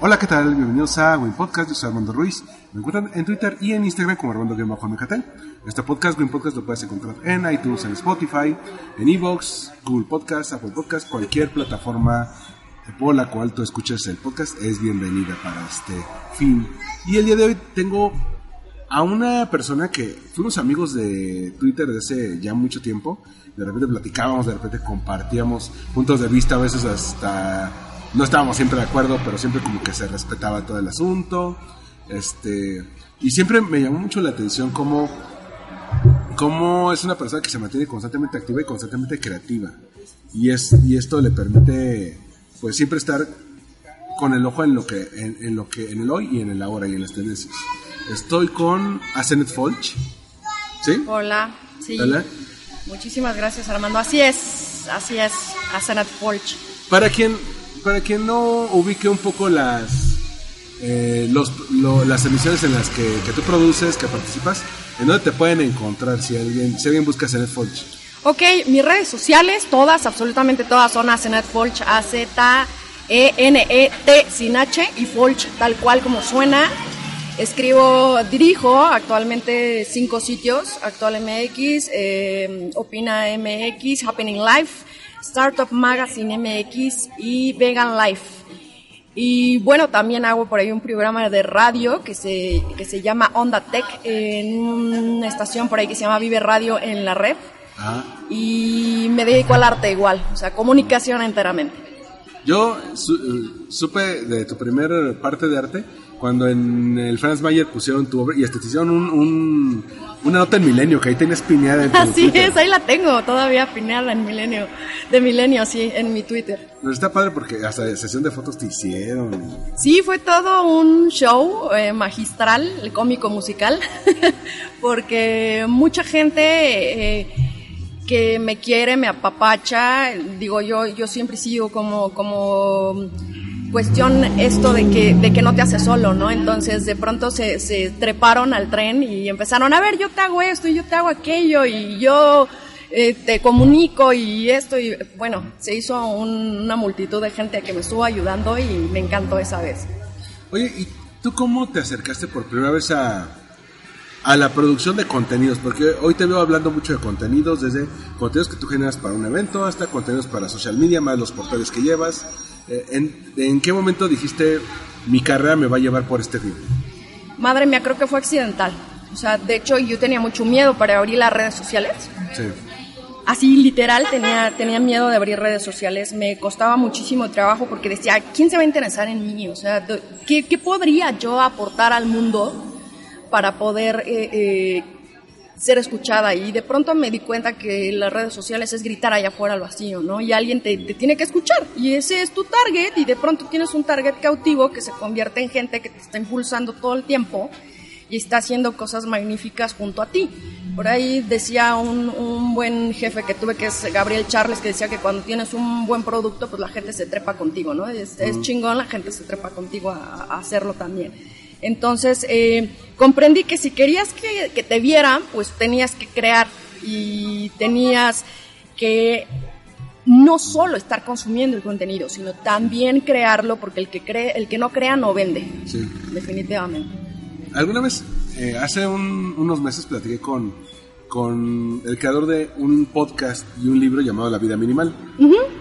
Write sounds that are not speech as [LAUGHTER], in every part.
Hola, ¿qué tal? Bienvenidos a Win Podcast, yo soy Armando Ruiz. Me encuentran en Twitter y en Instagram como Armando Mejatel. Este podcast, Win Podcast, lo puedes encontrar en iTunes, en Spotify, en Evox, Google Podcast, Apple Podcast, cualquier plataforma por la cual tú escuches el podcast es bienvenida para este fin. Y el día de hoy tengo a una persona que fuimos amigos de Twitter desde hace ya mucho tiempo. De repente platicábamos, de repente compartíamos puntos de vista, a veces hasta no estábamos siempre de acuerdo, pero siempre como que se respetaba todo el asunto. Este, y siempre me llamó mucho la atención cómo, cómo es una persona que se mantiene constantemente activa y constantemente creativa. Y, es, y esto le permite pues siempre estar con el ojo en lo que en, en lo que en el hoy y en el ahora y en las tendencias. Estoy con Asenet Folch. ¿Sí? Hola, sí. Hola. Muchísimas gracias, Armando. Así es, así es, Asenat Polch. Para quien para quien no ubique un poco las eh, las emisiones en las que, tú produces, que participas, ¿en dónde te pueden encontrar si alguien si alguien busca Asenet Folch? Ok, mis redes sociales, todas, absolutamente todas son Asenat Polch, A-Z-E-N-E-T sin H y Folch tal cual como suena. Escribo, dirijo actualmente cinco sitios, Actual MX, eh, Opina MX, Happening Life, Startup Magazine MX y Vegan Life. Y bueno, también hago por ahí un programa de radio que se, que se llama Onda Tech en una estación por ahí que se llama Vive Radio en la red. Ah, Y me dedico al arte igual, o sea, comunicación enteramente. yo su- supe de tu primer parte de arte cuando en el Franz Mayer pusieron tu obra y hasta te hicieron un, un- una nota en Milenio que ahí tenías en tu [LAUGHS] Así Twitter. es, ahí la tengo todavía pineada en Milenio, de Milenio, sí, en mi Twitter. Pero está padre porque hasta sesión de fotos te hicieron. Sí, fue todo un show eh, magistral, el cómico musical, [LAUGHS] porque mucha gente eh, que me quiere, me apapacha, digo yo, yo siempre sigo como, como cuestión esto de que, de que no te hace solo, ¿no? Entonces de pronto se, se treparon al tren y empezaron, a ver, yo te hago esto y yo te hago aquello y yo eh, te comunico y esto y bueno, se hizo un- una multitud de gente que me estuvo ayudando y me encantó esa vez. Oye, ¿y tú cómo te acercaste por primera vez a, a la producción de contenidos? Porque hoy te veo hablando mucho de contenidos, desde contenidos que tú generas para un evento hasta contenidos para social media, más los portales que llevas. Eh, ¿En, en qué momento dijiste mi carrera me va a llevar por este ritmo? Madre mía, creo que fue accidental. O sea, de hecho yo tenía mucho miedo para abrir las redes sociales. Sí. Así literal tenía, tenía miedo de abrir redes sociales. Me costaba muchísimo trabajo porque decía, ¿quién se va a interesar en mí? O sea, ¿qué, qué podría yo aportar al mundo para poder eh, eh, ser escuchada? Y de pronto me di cuenta que las redes sociales es gritar allá afuera al vacío, ¿no? Y alguien te, te tiene que escuchar. Y ese es tu target. Y de pronto tienes un target cautivo que se convierte en gente que te está impulsando todo el tiempo y está haciendo cosas magníficas junto a ti. Por ahí decía un, un buen jefe que tuve, que es Gabriel Charles, que decía que cuando tienes un buen producto, pues la gente se trepa contigo, ¿no? Es, es chingón, la gente se trepa contigo a, a hacerlo también. Entonces, eh, comprendí que si querías que, que te vieran, pues tenías que crear y tenías que no solo estar consumiendo el contenido, sino también crearlo, porque el que cree, el que no crea no vende, Sí. definitivamente. Alguna vez, eh, hace un- unos meses, platiqué con, con el creador de un podcast y un libro llamado La Vida Minimal.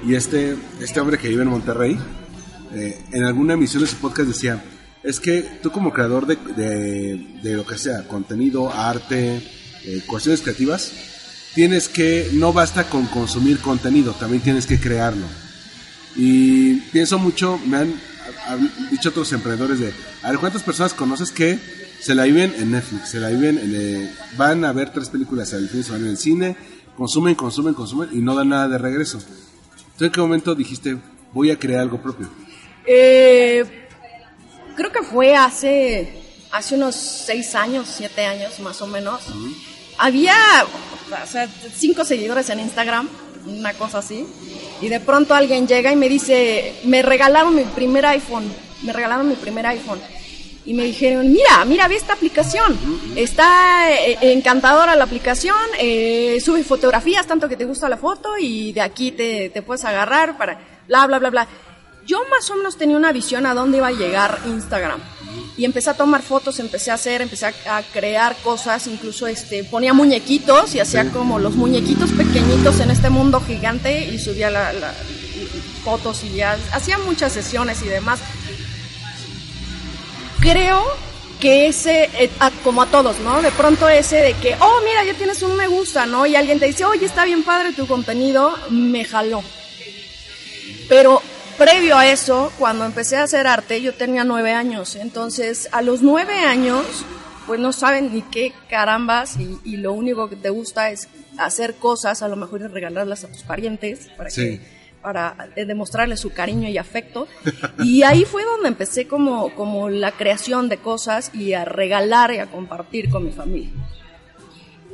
Y este, este hombre que vive en Monterrey, eh, en alguna emisión de su podcast decía, es que tú como creador de, de- de lo que sea, contenido, arte, eh, cuestiones creativas, tienes que, no basta con consumir contenido, también tienes que crearlo. Y pienso mucho, me han dicho otros emprendedores de, a ver, ¿cuántas personas conoces que se la viven en Netflix, se la viven en, eh, van a ver tres películas al fin de semana en el cine, consumen, consumen, consumen y no dan nada de regreso? ¿Tú en qué momento dijiste, voy a crear algo propio? Eh, creo que fue hace hace unos seis años, siete años más o menos, había o sea, cinco seguidores en Instagram, una cosa así, y de pronto alguien llega y me dice, me regalaron mi primer iPhone, me regalaron mi primer iPhone. Y me dijeron, mira, mira, ve esta aplicación. Está eh, encantadora la aplicación, eh, sube fotografías, tanto que te gusta la foto y de aquí te, te puedes agarrar para bla, bla, bla, bla. Yo más o menos tenía una visión a dónde iba a llegar Instagram. Y empecé a tomar fotos, empecé a hacer, empecé a, crear cosas, incluso este, ponía muñequitos y hacía como los muñequitos pequeñitos en este mundo gigante y subía la, la- fotos y ya hacía muchas sesiones y demás. Creo que ese, eh, a- como a todos, ¿no? De pronto ese de que, oh, mira, ya tienes un me gusta, ¿no? Y alguien te dice, oye, está bien padre tu contenido, me jaló. Pero previo a eso, cuando empecé a hacer arte, yo tenía nueve años. Entonces, a los nueve años, pues no saben ni qué carambas y, y lo único que te gusta es hacer cosas, a lo mejor y regalarlas a tus parientes para Sí. que para eh, demostrarles su cariño y afecto. Y ahí fue donde empecé como, como la creación de cosas y a regalar y a compartir con mi familia.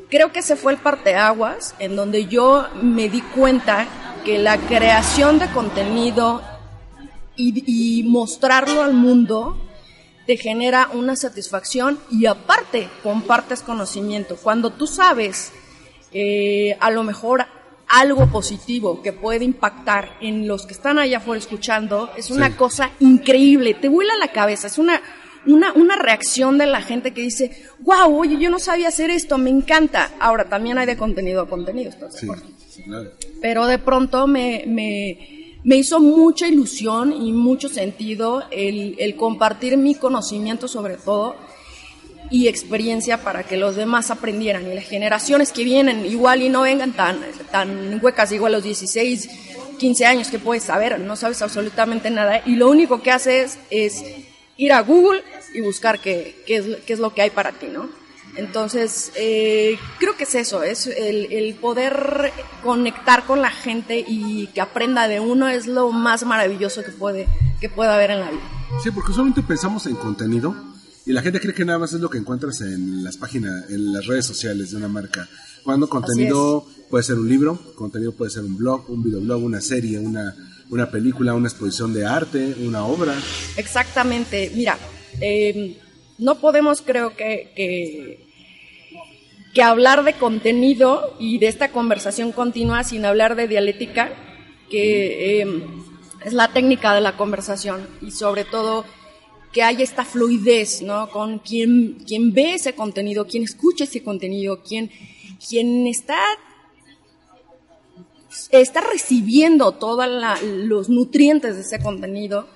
Creo que ese fue el parteaguas en donde yo me di cuenta que la creación de contenido y, y mostrarlo al mundo te genera una satisfacción y aparte compartes conocimiento. Cuando tú sabes eh, a lo mejor algo positivo que puede impactar en los que están allá afuera escuchando, es una Sí. cosa increíble, te vuela la cabeza, es una, una, una reacción de la gente que dice, wow, oye, yo no sabía hacer esto, me encanta. Ahora, también hay de contenido a contenido, ¿estás de Sí, acuerdo? sí, claro. pero de pronto me, me, me hizo mucha ilusión y mucho sentido el, compartir mi conocimiento sobre todo y experiencia para que los demás aprendieran. Y las generaciones que vienen igual y no vengan tan, tan huecas, igual los 16, 15 años que puedes saber, no sabes absolutamente nada. Y lo único que haces es ir a Google y buscar qué, qué, es, qué es lo que hay para ti, ¿no? Entonces, eh, creo que es eso, es el, el poder conectar con la gente y que aprenda de uno es lo más maravilloso que puede, que puede haber en la vida. Sí, porque usualmente pensamos en contenido y la gente cree que nada más es lo que encuentras en las páginas, en las redes sociales de una marca. Cuando contenido puede ser un libro, contenido puede ser un blog, un videoblog, una serie, una, una película, una exposición de arte, una obra. Exactamente, mira, eh, no podemos creo que, que, hablar de contenido y de esta conversación continua sin hablar de dialéctica, que eh, es la técnica de la conversación y sobre todo que haya esta fluidez, ¿no? Con quien, quien ve ese contenido, quien escucha ese contenido, quien, quien está está recibiendo todos los nutrientes de ese contenido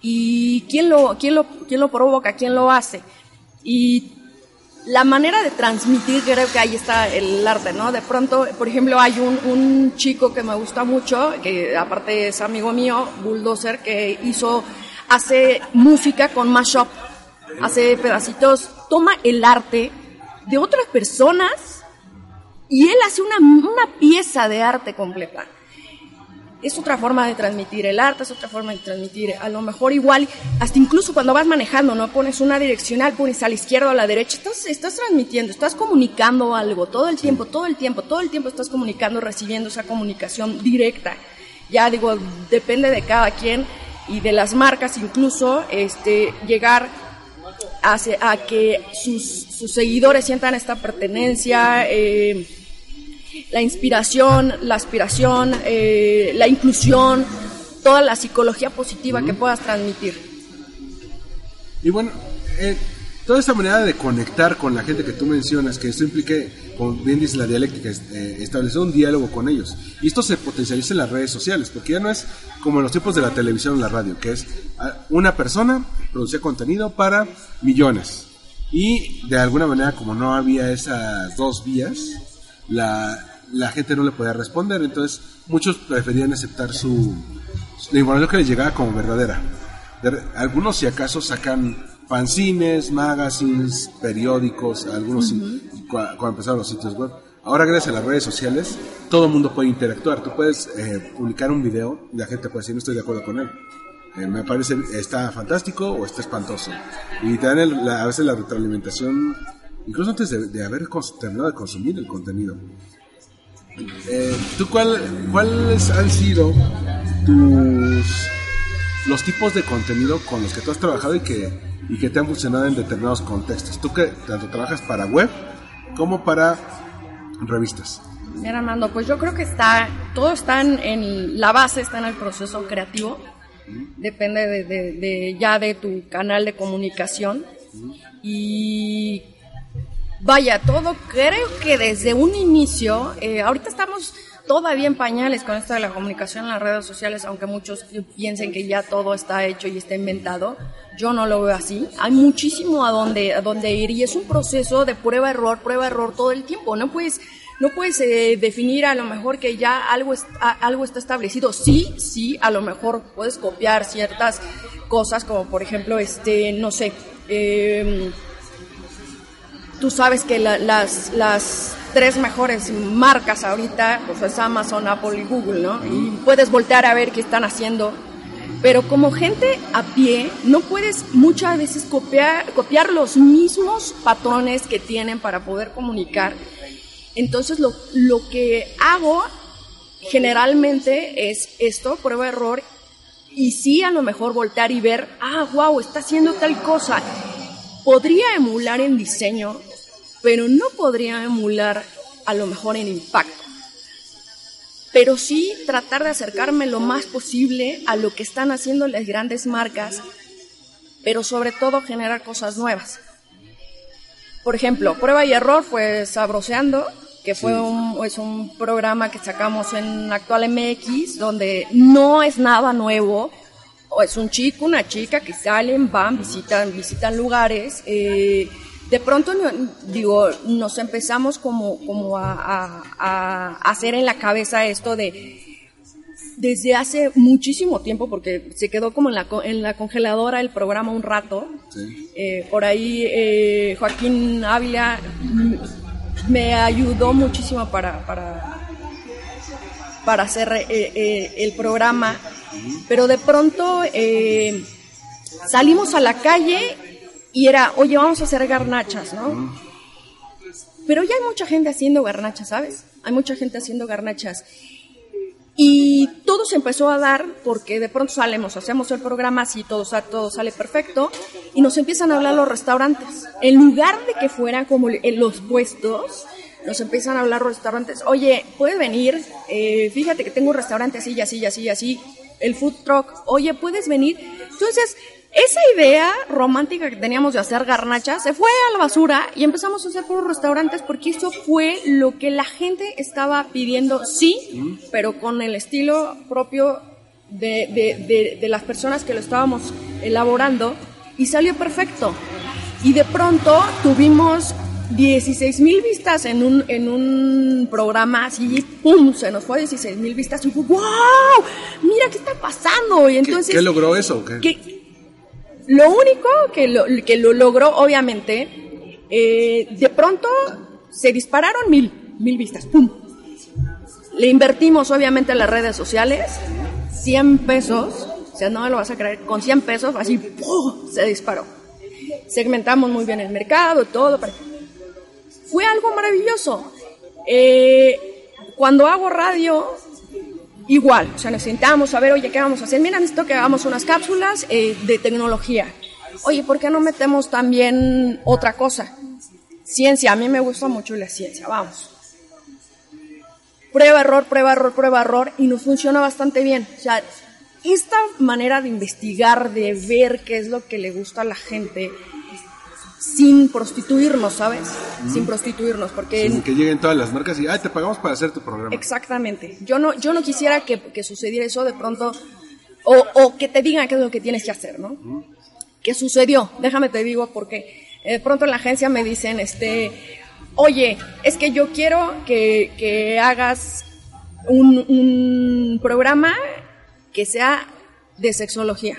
y quién lo, quién, lo, quién lo provoca, quién lo hace. Y la manera de transmitir, creo que ahí está el arte, ¿no? De pronto, por ejemplo, hay un, un chico que me gusta mucho, que aparte es amigo mío, Bulldozer, que hizo, hace música con mashup, hace pedacitos, toma el arte de otras personas y él hace una, una pieza de arte completa. Es otra forma de transmitir el arte, es otra forma de transmitir, a lo mejor igual, hasta incluso cuando vas manejando, ¿no? Pones una direccional, pones a la izquierda o a la derecha, estás, estás transmitiendo, estás comunicando algo, todo el tiempo, todo el tiempo, todo el tiempo estás comunicando, recibiendo esa comunicación directa. Ya digo, depende de cada quien y de las marcas incluso, este, llegar a, a que sus, sus, seguidores sientan esta pertenencia, eh, la inspiración, la aspiración, eh, la inclusión, toda la psicología positiva uh -huh. que puedas transmitir. Y bueno, eh, toda esta manera de conectar con la gente que tú mencionas, que esto implique, como bien dice la dialéctica, eh, establecer un diálogo con ellos. Y esto se potencializa en las redes sociales, porque ya no es como en los tiempos de la televisión o la radio, que es una persona producía contenido para millones. Y de alguna manera, como no había esas dos vías, la, la gente no le podía responder, entonces muchos preferían aceptar su, la información que les llegaba como verdadera. De, algunos si acaso sacan fanzines, magazines, periódicos, algunos uh -huh. cuando empezaron los sitios web. Ahora gracias a las redes sociales todo el mundo puede interactuar. Tú puedes eh, publicar un video y la gente puede decir no estoy de acuerdo con él. eh, me parece, está fantástico o está espantoso. Y te dan el- la- a veces la retroalimentación, incluso antes de, de haber terminado de consumir el contenido. Eh, ¿Tú cuál, cuáles han sido tus los tipos de contenido con los que tú has trabajado y que, y que te han funcionado en determinados contextos? Tú que tanto trabajas para web como para revistas. Mira, Armando, pues yo creo que está, todo está en, en la base, está en el proceso creativo. Depende de, de- de- ya de tu canal de comunicación. Y vaya, todo creo que desde un inicio, eh, ahorita estamos todavía en pañales con esto de la comunicación en las redes sociales, aunque muchos piensen que ya todo está hecho y está inventado. Yo no lo veo así. Hay muchísimo a donde, a donde ir y es un proceso de prueba-error, prueba-error todo el tiempo. No puedes, no puedes eh, definir a lo mejor que ya algo, es- algo está establecido. Sí, sí, a lo mejor puedes copiar ciertas cosas como por ejemplo, este, no sé, em, tú sabes que la- las, las tres mejores marcas ahorita pues es Amazon, Apple y Google, ¿no? Y puedes voltear a ver qué están haciendo. Pero como gente a pie, no puedes muchas veces copiar, copiar los mismos patrones que tienen para poder comunicar. Entonces lo, lo que hago generalmente es esto, prueba error, y sí a lo mejor voltear y ver, ah, wow, está haciendo tal cosa. Podría emular en diseño, pero no podría emular a lo mejor en impacto. Pero sí tratar de acercarme lo más posible a lo que están haciendo las grandes marcas, pero sobre todo generar cosas nuevas. Por ejemplo, Prueba y Error fue Sabroseando, que fue un, es un programa que sacamos en Actual MX, donde no es nada nuevo, es un chico, una chica que salen, van, visitan, visitan lugares. eh, de pronto, digo, nos empezamos como, como a, a- a hacer en la cabeza esto de, desde hace muchísimo tiempo, porque se quedó como en la, en la congeladora el programa un rato. Sí. Eh, por ahí eh, Joaquín Ávila me ayudó muchísimo para, para, para hacer eh, el programa, pero de pronto salimos a la calle y era, oye, vamos a hacer garnachas, ¿no? Pero ya hay mucha gente haciendo garnachas, ¿sabes? Hay mucha gente haciendo garnachas. Y todo se empezó a dar porque de pronto salimos, hacemos el programa así, todo, todo sale perfecto y nos empiezan a hablar los restaurantes. En lugar de que fueran como en los puestos, nos empiezan a hablar los restaurantes. Oye, ¿puedes venir? Eh, fíjate que tengo un restaurante así, y así, y así, y así. El food truck. Oye, ¿puedes venir? Entonces, esa idea romántica que teníamos de hacer garnachas se fue a la basura y empezamos a hacer por restaurantes porque eso fue lo que la gente estaba pidiendo, sí, pero con el estilo propio de, de- de- de las personas que lo estábamos elaborando y salió perfecto. Y de pronto tuvimos 16 mil vistas en un, en un programa así, ¡pum! Se nos fue 16 mil vistas y fue, ¡wow! Mira qué está pasando. Y ¿Qué, entonces... qué logró eso? qué? que lo único que lo, que lo logró, obviamente, eh, de pronto se dispararon mil, mil vistas, ¡pum! Le invertimos, obviamente, en las redes sociales, 100 pesos, o sea, no me lo vas a creer, con 100 pesos, así, ¡pum! se disparó. Segmentamos muy bien el mercado, todo. pero Fue algo maravilloso. Eh, cuando hago radio, Igual, o sea, nos sentamos a ver, oye, ¿qué vamos a hacer? Mira, necesito que hagamos unas cápsulas eh, de tecnología. Oye, ¿por qué no metemos también otra cosa? Ciencia, a mí me gusta mucho la ciencia, vamos. Prueba, error, prueba, error, prueba, error, y nos funciona bastante bien. O sea, esta manera de investigar, de ver qué es lo que le gusta a la gente, sin prostituirnos, ¿sabes? Sin prostituirnos, porque... Sin que lleguen todas las marcas y, ay, te pagamos para hacer tu programa. Exactamente. Yo no, yo no quisiera que, que sucediera eso de pronto, o, o que te digan qué es lo que tienes que hacer, ¿no? ¿Qué sucedió? Déjame te digo porque de pronto en la agencia me dicen, este, oye, es que yo quiero que, que hagas un, un programa que sea de sexología.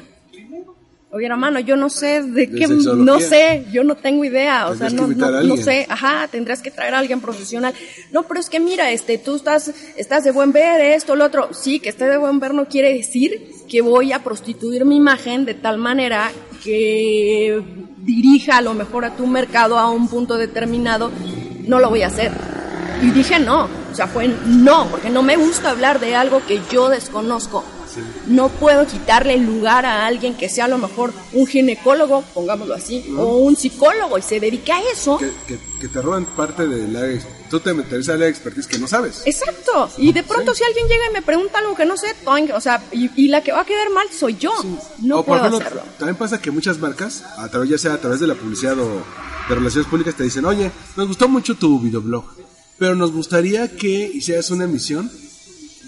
Oye, hermano, yo no sé de, De qué, sexología. no sé, yo no tengo idea, o sea, no, no, no sé, ajá, tendrás que traer a alguien profesional. No, pero es que mira, este, tú estás, estás de buen ver, esto, lo otro. Sí, que esté de buen ver no quiere decir que voy a prostituir mi imagen de tal manera que dirija a lo mejor a tu mercado a un punto determinado. No lo voy a hacer. Y dije no, o sea, fue no, porque no me gusta hablar de algo que yo desconozco. No puedo quitarle el lugar a alguien que sea a lo mejor un ginecólogo, pongámoslo así, o un psicólogo y se dedique a eso. Que, que, que te roban parte área. ex- Tú te metes área de expertise que no sabes. Exacto. Y de pronto si alguien llega y me pregunta algo que no sé, toing, o sea, y, y la que va a quedar mal soy yo. No o por puedo ejemplo, hacerlo. también pasa que muchas marcas, a través, ya sea a través de la publicidad o de relaciones públicas, te dicen, oye, nos gustó mucho tu videoblog, pero nos gustaría que hicieras una emisión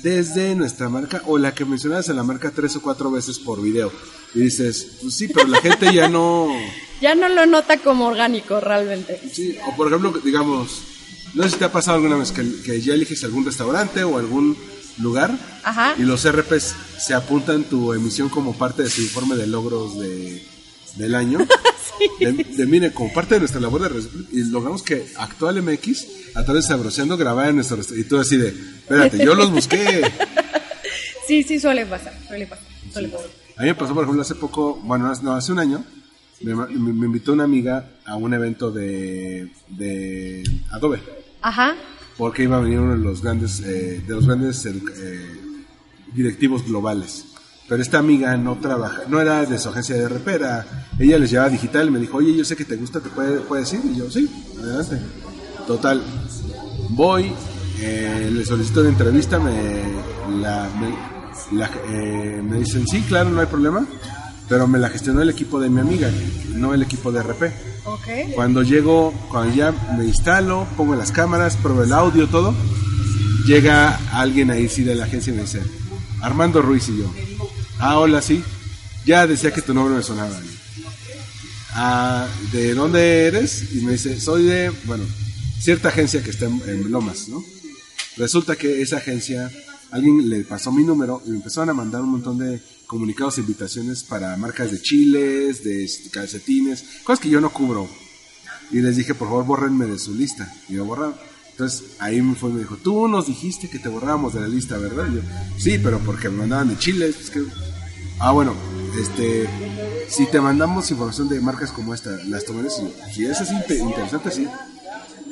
desde nuestra marca o la que mencionas en la marca tres o cuatro veces por video. Y dices, pues sí, pero la gente ya no... [LAUGHS] Ya no lo nota como orgánico realmente. Sí, o por ejemplo, digamos, no sé si te ha pasado alguna vez que, que ya eliges algún restaurante o algún lugar Ajá. y los RPs se apuntan tu emisión como parte de su informe de logros de, del año. [LAUGHS] de, de, mire, como parte de nuestra labor de y logramos que Actual MX, a través de Sabroseando, grabara en nuestro. Y tú así de, espérate, yo los busqué. [LAUGHS] Sí, sí, suele pasar, suele pasar, suele pasar. A mí me pasó, por ejemplo, hace poco, bueno, hace- no, hace un año, me, me- me invitó una amiga a un evento de, de Adobe. Ajá. porque iba a venir uno de los grandes, eh, de los grandes eh, directivos globales. Pero esta amiga no trabaja, no era de su agencia de RP, era, ella les llevaba digital y me dijo, oye, yo sé que te gusta, ¿te puede, puedes ir? Y yo, sí, adelante. Total, voy, eh, le solicito una entrevista, me, la, me, la- eh, me dicen, sí, claro, no hay problema, pero me la gestionó el equipo de mi amiga, no el equipo de RP. Ok. Cuando llego, cuando ya me instalo, pongo las cámaras, pruebo el audio, todo, llega alguien ahí sí de la agencia y me dice, Armando Ruiz y yo. Ah, hola, sí. Ya decía que tu nombre me sonaba. Ah, ¿de dónde eres? Y me dice, soy de, bueno, cierta agencia que está en, en Lomas, ¿no? Resulta que esa agencia, alguien le pasó mi número y me empezaron a mandar un montón de comunicados e invitaciones para marcas de chiles, de calcetines, cosas que yo no cubro. Y les dije, por favor, bórrenme de su lista. Y me borraron. Entonces ahí me fue y me dijo, tú nos dijiste que te borrábamos de la lista, ¿verdad? Y yo, sí, pero porque me mandaban de chiles. es que... Ah, bueno, este, si te mandamos información de marcas como esta, las tomarías. Y si es así interesante, sí.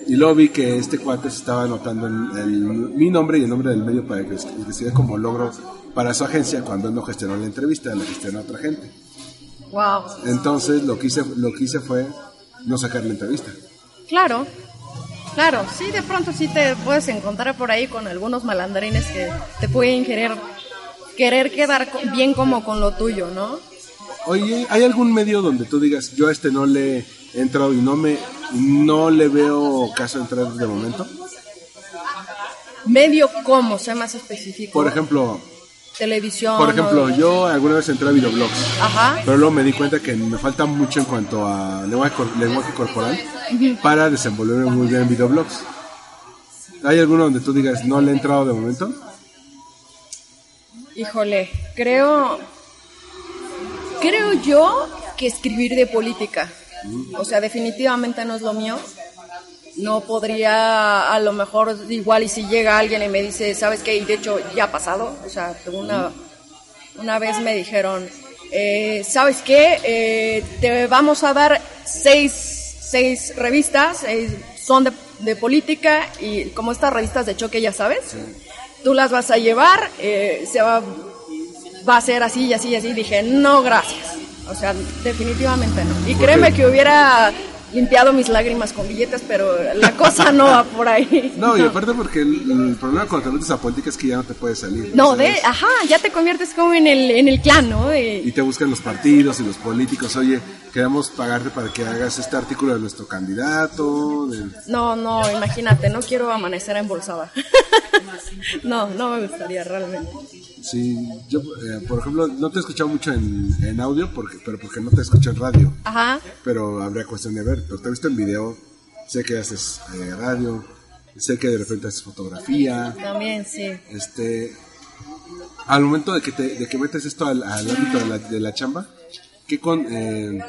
Y luego vi que este cuate se estaba anotando el- el- mi nombre y el nombre del medio para que que como logro para su agencia cuando él no gestionó la entrevista, la gestionó otra gente. Wow. Entonces lo que hice, lo que hice fue no sacar la entrevista. Claro. Claro, sí, de pronto sí te puedes encontrar por ahí con algunos malandrines que te pueden querer querer quedar bien como con lo tuyo, ¿no? Oye, ¿hay algún medio donde tú digas, yo a este no le he entrado y no me no le veo caso entrar de momento? Medio como, sea más específico. Por ejemplo, televisión. por ejemplo, o- yo alguna vez entré a videoblogs, Ajá. pero luego me di cuenta que me falta mucho en cuanto a lenguaje, lenguaje corporal para desenvolverme muy bien en videoblogs. ¿Hay alguno donde tú digas, no le he entrado de momento? Híjole, creo. Creo yo que escribir de política. O sea, definitivamente no es lo mío. No podría, a lo mejor, igual, y si llega alguien y me dice, ¿sabes qué? Y de hecho, ya ha pasado. O sea, una, una vez me dijeron, eh, ¿sabes qué? Eh, te vamos a dar seis, seis revistas, eh, son de, de política, y como estas revistas de choque, ya sabes tú las vas a llevar, eh, se va, va a ser así y así y así. Dije, no, gracias. O sea, definitivamente no. Y créeme que hubiera limpiado mis lágrimas con billetes, pero la cosa no va por ahí. No, y aparte porque el, el problema cuando te metes a política es que ya no te puedes salir. No, ¿sabes? de, ajá, ya te conviertes como en el, en el clan, ¿no? De- y te buscan los partidos y los políticos, oye, queremos pagarte para que hagas este artículo de nuestro candidato. del- no, no, imagínate, no quiero amanecer embolsada. [LAUGHS] no, no me gustaría realmente. Sí, yo, eh, por ejemplo, no te he escuchado mucho en, en audio, porque, pero porque no te escucho en radio, Ajá, pero habría cuestión de ver, pero te he visto en video, sé que haces eh, radio, sé que de repente haces fotografía, también sí. este, al momento de que, te, de que metes esto al, al ámbito de la, de la chamba, ¿qué, con, eh,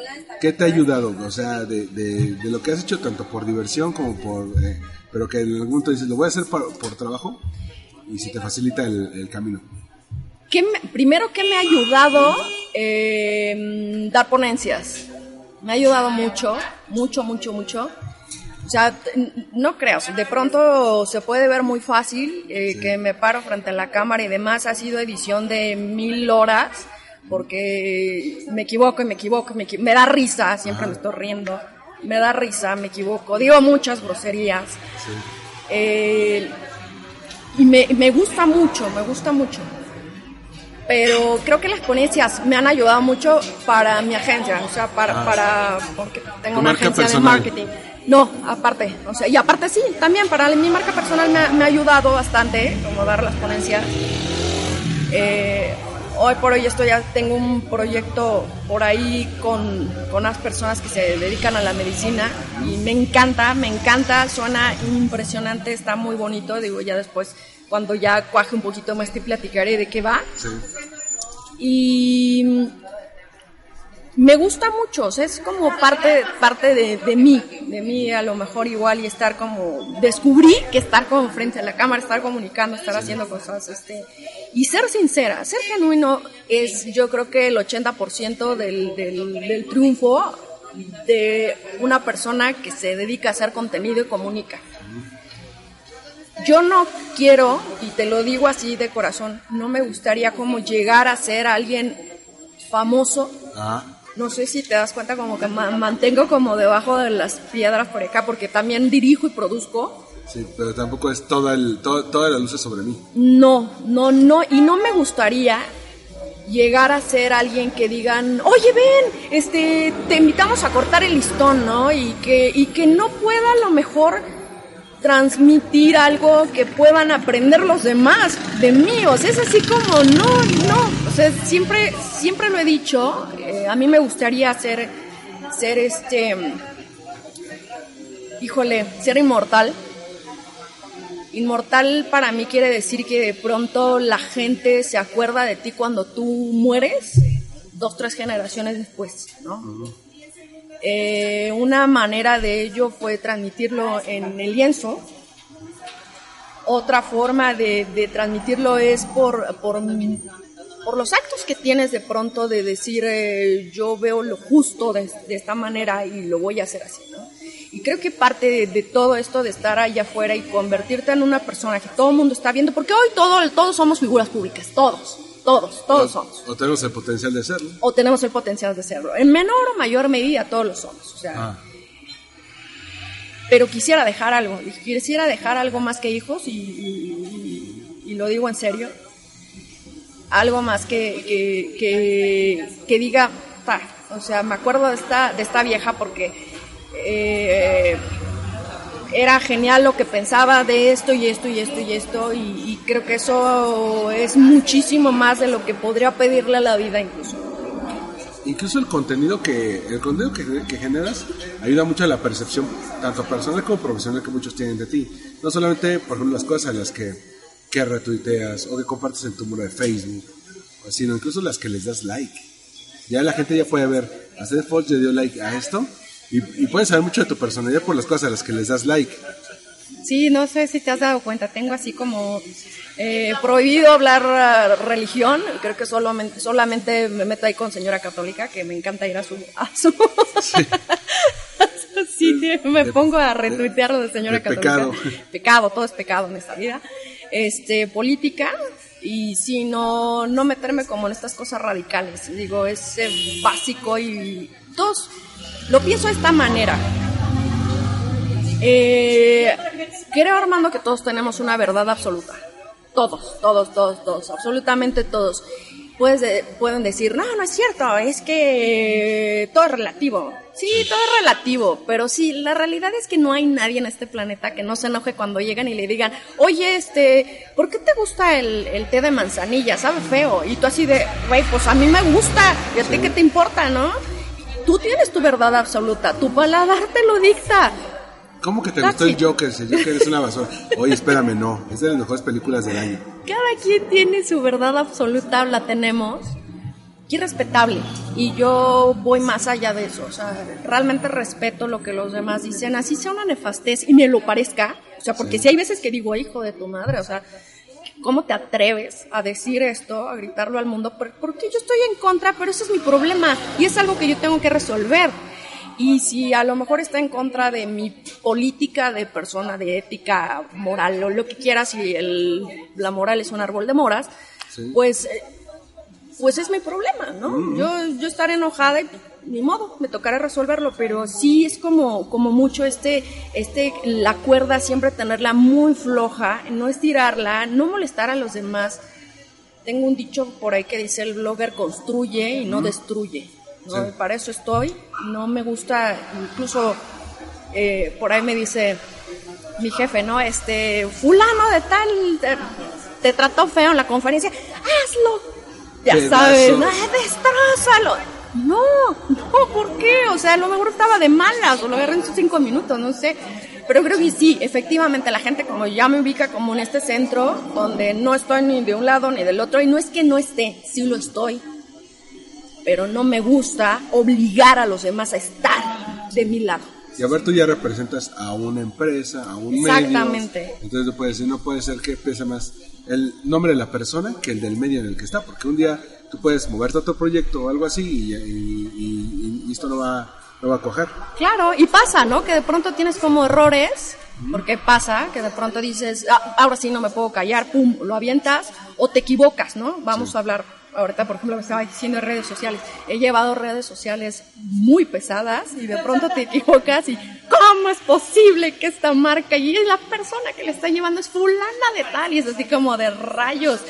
¿qué te ha ayudado? O sea, de, de, de lo que has hecho tanto por diversión como por... eh, pero que en algún momento dices, lo voy a hacer por, por trabajo y si te facilita el, el camino. ¿Qué me- primero que me ha ayudado Eh, dar ponencias. Me ha ayudado mucho, mucho, mucho, mucho. O sea, no creas, de pronto se puede ver muy fácil eh, que me paro frente a la cámara y demás. Ha sido edición de mil horas porque me equivoco y me equivoco, me, equi- me da risa, siempre me estoy riendo. Me da risa, me equivoco, digo muchas groserías. Eh, y me, me gusta mucho, me gusta mucho. Pero creo que las ponencias me han ayudado mucho para mi agencia, o sea, para, para porque tengo una agencia personal. de marketing. No, aparte, o sea, y aparte sí, también para mi marca personal me ha, me ha ayudado bastante, como dar las ponencias. Eh, hoy por hoy estoy, ya tengo un proyecto por ahí con, con unas personas que se dedican a la medicina y me encanta, me encanta, suena impresionante, está muy bonito, digo ya después cuando ya cuaje un poquito más te platicaré de qué va. Sí. Y me gusta mucho, o sea, es como parte, parte de, de mí, de mí a lo mejor igual y estar como, descubrí que estar como frente a la cámara, estar comunicando, estar haciendo cosas, este, y ser sincera, ser genuino es yo creo que el 80% del, del, del triunfo de una persona que se dedica a hacer contenido y comunica. Yo no quiero, y te lo digo así de corazón, no me gustaría como llegar a ser alguien famoso. Ah, No sé si te das cuenta como que ma- mantengo como debajo de las piedras por acá porque también dirijo y produzco. sí, pero tampoco es toda, el, to- toda la luz es sobre mí. No, no, no, y no me gustaría llegar a ser alguien que digan, oye ven, este, te invitamos a cortar el listón, ¿no? Y que, y que no pueda a lo mejor transmitir algo que puedan aprender los demás de mí, o sea, es así como, no, no, o sea, siempre, siempre lo he dicho, eh, a mí me gustaría ser, ser este, híjole, ser inmortal, Inmortal para mí quiere decir que de pronto la gente se acuerda de ti cuando tú mueres, dos, tres generaciones después, ¿no? Eh, una manera de ello fue transmitirlo en el lienzo. Otra forma de, de transmitirlo es por, por, por los actos que tienes de pronto de decir eh, yo veo lo justo de, esta manera y lo voy a hacer así, ¿no? Y creo que parte de, de todo esto de estar allá afuera y convertirte en una persona que todo el mundo está viendo, porque hoy todo, todos somos figuras públicas, todos, todos, todos somos. O tenemos el potencial de serlo. O tenemos el potencial de serlo. En menor o mayor medida todos lo somos. O sea, Ah, pero quisiera dejar algo, quisiera dejar algo más que hijos y, y- y lo digo en serio, algo más que, que, que, que diga, "Ta", o sea, me acuerdo de esta, de esta vieja porque eh, era genial lo que pensaba de esto y esto y esto y esto y, y creo que eso es muchísimo más de lo que podría pedirle a la vida incluso. incluso el contenido que el contenido que, que generas ayuda mucho a la percepción tanto personal como profesional que muchos tienen de ti no solamente por ejemplo las cosas a las que que retuiteas o que compartes en tu muro de Facebook sino incluso las que les das like ya la gente ya puede ver Seth Fox le dio like a esto y, y pueden saber mucho de tu personalidad por las cosas a las que les das like Sí, no sé si te has dado cuenta, tengo así como eh, prohibido hablar ah, religión, creo que solamente, solamente me meto ahí con señora católica, que me encanta ir a su... A su sitio, [LAUGHS] me De- pongo a retuitear lo de señora de católica. pecado. Pecado, todo es pecado en esta vida. Este, política, y sí, no, no meterme como en estas cosas radicales, digo, es eh, básico y... Dos, lo pienso de esta manera. Eh, creo, Armando, que todos tenemos una verdad absoluta. Todos, todos, todos, todos, absolutamente todos. Puedes de- pueden decir, no, no es cierto, es que todo es relativo. Sí, todo es relativo, pero sí, la realidad es que no hay nadie en este planeta que no se enoje cuando llegan y le digan, oye, este, ¿por qué te gusta el, el té de manzanilla? Sabe feo. Y tú así de, güey, pues a mí me gusta, ¿y a ti qué te importa, no? Tú tienes tu verdad absoluta, tu paladar te lo dicta. ¿Cómo que te That's gustó el. Joker? El Joker es una basura. Oye, espérame, no. Es de las mejores películas del año. Cada quien tiene su verdad absoluta, la tenemos. qué respetable. Y yo voy más allá de eso. O sea, realmente respeto lo que los demás dicen, así sea una nefastez y me lo parezca. O sea, porque si hay veces que digo, hijo de tu madre, o sea, ¿cómo te atreves a decir esto, a gritarlo al mundo? Porque yo estoy en contra, pero ese es mi problema y es algo que yo tengo que resolver. Y si a lo mejor está en contra de mi política de persona, de ética, moral, o lo que quieras, y el, la moral es un árbol de moras, pues, eh, pues es mi problema, ¿no? Yo, yo estaré enojada y ni modo, me tocará resolverlo, pero sí es como, como mucho este, este, la cuerda siempre tenerla muy floja, no estirarla, no molestar a los demás. Tengo un dicho por ahí que dice el blogger construye y no destruye. ¿no? Para eso estoy. No me gusta, incluso eh, por ahí me dice mi jefe, ¿no? Este, fulano de tal, te, trató feo en la conferencia, hazlo. Ya sabes, ¿no? destrázalo. No, no, ¿por qué? O sea, a lo mejor estaba de malas o lo agarré en sus cinco minutos, no sé. Pero creo que sí, efectivamente, la gente como ya me ubica como en este centro, donde no estoy ni de un lado ni del otro, y no es que no esté, sí lo estoy, pero no me gusta obligar a los demás a estar de mi lado. Y a ver, tú ya representas a una empresa, a un Exactamente. medio. Entonces no puede, ser, no puede ser que pese más el nombre de la persona que el del medio en el que está, porque un día tú puedes moverte a otro proyecto o algo así y, esto no va, no va a coger. Claro, y pasa, ¿no? Que de pronto tienes como errores, porque pasa que de pronto dices, ah, ahora sí no me puedo callar, pum, lo avientas, o te equivocas, ¿no? Vamos a hablar ahorita, por ejemplo, me estaba diciendo en redes sociales, he llevado redes sociales muy pesadas y de pronto te equivocas y ¿cómo es posible que esta marca y la persona que le está llevando es fulana de tal? Y es así como de rayos.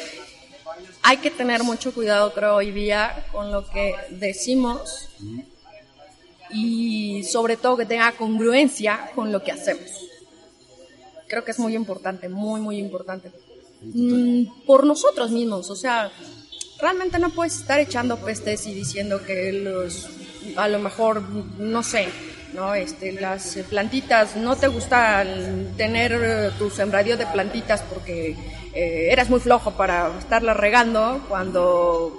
Hay que tener mucho cuidado, creo, hoy día con lo que decimos y sobre todo que tenga congruencia con lo que hacemos. Creo que es muy importante, muy, muy importante. Mm, por nosotros mismos, o sea, realmente no puedes estar echando pestes y diciendo que los, a lo mejor, no sé, ¿no? Este, las plantitas, no te gusta tener tu sembradío de plantitas porque eh, eras muy flojo para estarlas regando cuando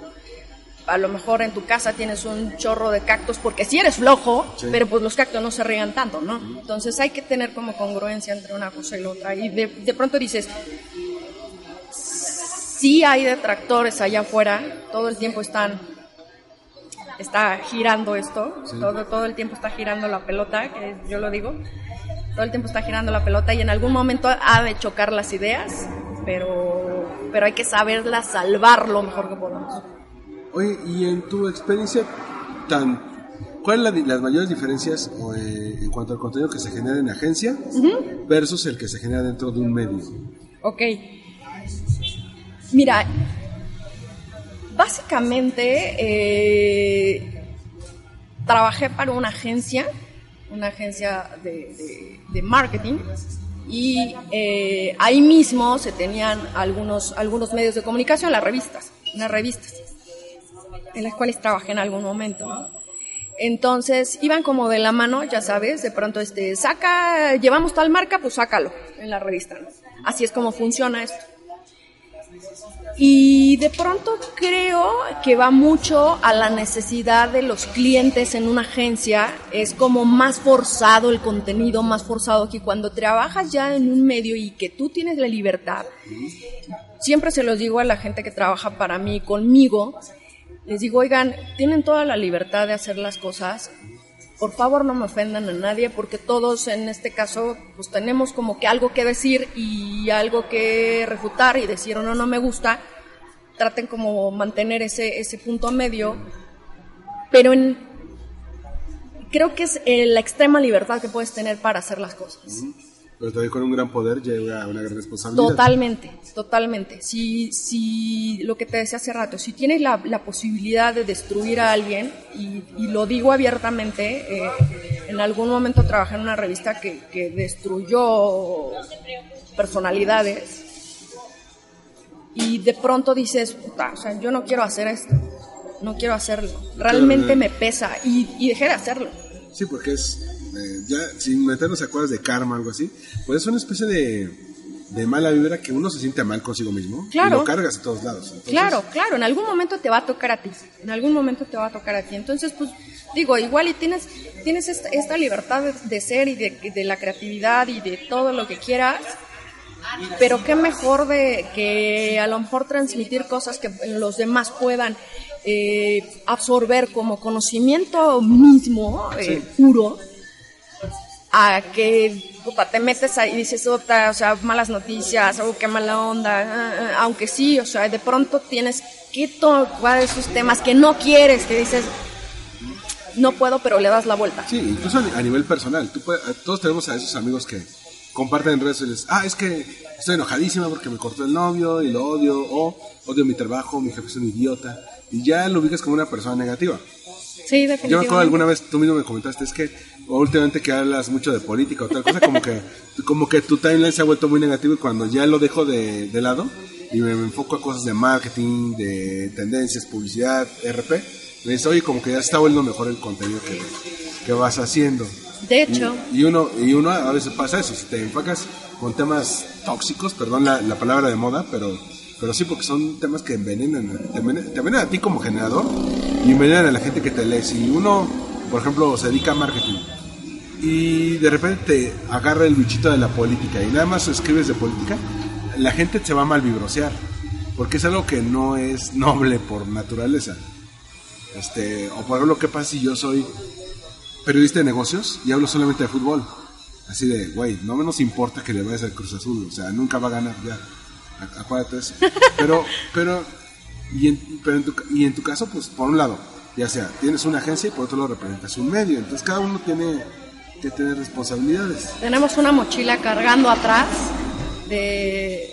a lo mejor en tu casa tienes un chorro de cactus porque si eres flojo, pero pues los cactus no se riegan tanto, ¿no? Entonces hay que tener como congruencia entre una cosa y la otra. Y de, de pronto dices, sí hay detractores allá afuera, todo el tiempo están está girando esto, todo, todo el tiempo está girando la pelota, que yo lo digo, todo el tiempo está girando la pelota y en algún momento ha de chocar las ideas, pero, pero hay que saberla salvar lo mejor que podamos. Oye, y en tu experiencia, tan, ¿cuáles son las mayores diferencias eh, en cuanto al contenido que se genera en agencia versus el que se genera dentro de un medio? Ok, Mira, básicamente eh, trabajé para una agencia, una agencia de, marketing, y eh, ahí mismo se tenían algunos, algunos medios de comunicación, las revistas, unas revistas, en las cuales trabajé en algún momento. Entonces iban como de la mano, ya sabes, de pronto este, saca, llevamos tal marca, pues sácalo en la revista. Así es como funciona esto. Y de pronto creo que va mucho a la necesidad de los clientes en una agencia. Es como más forzado el contenido, más forzado que cuando trabajas ya en un medio y que tú tienes la libertad. Siempre se los digo a la gente que trabaja para mí, conmigo. Les digo, oigan, tienen toda la libertad de hacer las cosas. Por favor no me ofendan a nadie porque todos en este caso pues tenemos como que algo que decir y algo que refutar y decir no, no me gusta traten como mantener ese, ese punto medio, pero en, creo que es eh, la extrema libertad que puedes tener para hacer las cosas. Pero todavía con un gran poder llega una gran responsabilidad. Totalmente, totalmente. Si, si lo que te decía hace rato, si tienes la, la posibilidad de destruir a alguien, y, y lo digo abiertamente, eh, en algún momento trabajé en una revista que, que destruyó personalidades, y de pronto dices, puta, o sea, yo no quiero hacer esto, no quiero hacerlo, realmente me pesa y, y dejé de hacerlo. Sí, porque es, eh, ya sin meternos a cosas de karma o algo así, pues es una especie de, de mala vibra que uno se siente mal consigo mismo Claro. y lo cargas a todos lados. Entonces, Claro, claro, en algún momento te va a tocar a ti, en algún momento te va a tocar a ti. Entonces, pues digo, igual y tienes, tienes esta, esta libertad de, de ser y de, de la creatividad y de todo lo que quieras, pero qué mejor de que a lo mejor transmitir cosas que los demás puedan eh, absorber como conocimiento mismo, eh, puro, a que puta, te metes ahí y dices, "Ota, o sea, malas noticias, o qué mala onda, ah, ah", aunque sí, o sea, de pronto tienes que tocar esos temas que no quieres, que dices, no puedo, pero le das la vuelta. Sí, incluso a nivel personal. Tú puedes- todos tenemos a esos amigos que comparten en redes sociales. Ah, es que estoy enojadísima porque me cortó el novio y lo odio. O odio mi trabajo, mi jefe es un idiota. Y ya lo ubicas como una persona negativa. Sí, Yo me definitivamente. acuerdo alguna vez, tú mismo me comentaste, es que últimamente que hablas mucho de política o tal cosa, como que, como que tu timeline se ha vuelto muy negativo y cuando ya lo dejo de, de lado y me, me enfoco a cosas de marketing, de tendencias, publicidad, RP, me dices, oye, como que ya está volviendo mejor el contenido que, que vas haciendo. De hecho, Y, y uno, y uno a veces pasa eso, si te enfocas con temas tóxicos, perdón la, la palabra de moda, pero, pero sí porque son temas que envenenan, te envenenan, te envenenan a ti como generador y envenenan a la gente que te lee. Si uno, por ejemplo, se dedica a marketing y de repente te agarra el bichito de la política y nada más escribes de política, la gente se va a malvibrosear, porque es algo que no es noble por naturaleza. Este, o por ejemplo, ¿qué pasa si yo soy periodista de negocios y hablo solamente de fútbol? Así de, güey, no me nos importa que le vayas al Cruz Azul, o sea, nunca va a ganar ya. Ac- Acuérdate eso. Pero, pero, y en, pero en tu, y en tu caso, pues, por un lado, ya sea, tienes una agencia y por otro lado representas un medio. Entonces, cada uno tiene que tener responsabilidades. tenemos una mochila cargando atrás de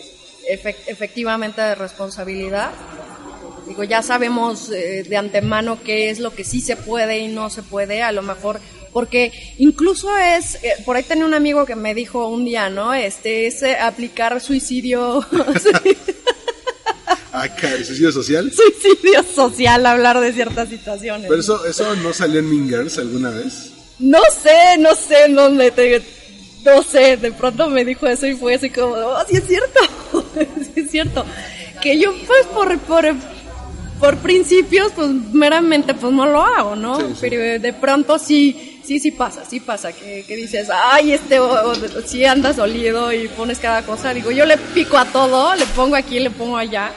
efec- efectivamente de responsabilidad. Digo, ya sabemos eh, de antemano qué es lo que sí se puede y no se puede, a lo mejor, porque incluso es, eh, por ahí tenía un amigo que me dijo un día, ¿no? Este, es eh, aplicar suicidio, [LAUGHS] Ah, suicidio social. suicidio social, hablar de ciertas situaciones. Pero eso, eso no salió en Mean Girls alguna vez. No sé, no sé, no me te- no sé, de pronto me dijo eso y fue así como, oh, sí es cierto, [LAUGHS] sí es cierto. Que yo pues por, por, por principios pues meramente pues no lo hago, ¿no? Sí, sí. Pero de pronto sí, sí, sí pasa, sí pasa, que, que dices, ay, este, o- o- sí andas dolido y pones cada cosa. Digo, yo le pico a todo, le pongo aquí, le pongo allá.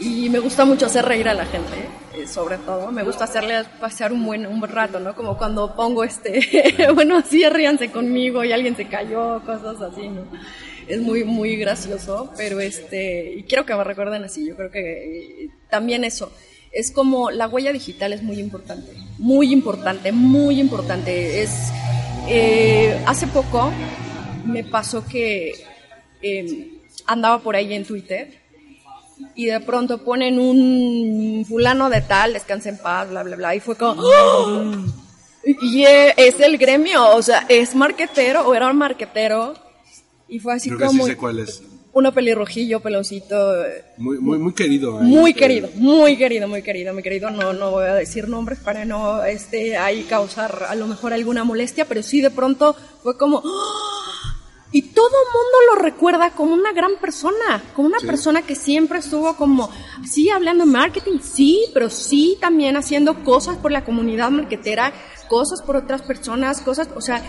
Y me gusta mucho hacer reír a la gente, eh, sobre todo. Me gusta hacerle pasar un buen, un buen rato, ¿no? Como cuando pongo este, [LAUGHS] bueno, sí, ríanse conmigo y alguien se cayó, cosas así, ¿no? Es muy, muy gracioso, pero este, y quiero que me recuerden así. Yo creo que eh, también eso. Es como la huella digital es muy importante, muy importante, muy importante. Es, eh, hace poco me pasó que eh, andaba por ahí en Twitter y de pronto ponen un fulano de tal, descansa en paz, bla, bla, bla, y fue como, ¡Oh! y eh, es el gremio, o sea, es marquetero o era un marquetero, y fue así Creo que como sí sé cuál es. uno pelirrojillo, peloncito, eh, Muy, muy, muy querido. ahí, muy eh, querido, muy querido, muy querido, muy querido. No, no voy a decir nombres para no este, ahí causar a lo mejor alguna molestia, pero sí de pronto fue como... ¡ah! Y todo el mundo lo recuerda como una gran persona, como una Sí. persona que siempre estuvo como, sí, hablando de marketing, sí, pero sí también haciendo cosas por la comunidad marketera, cosas por otras personas, cosas, o sea,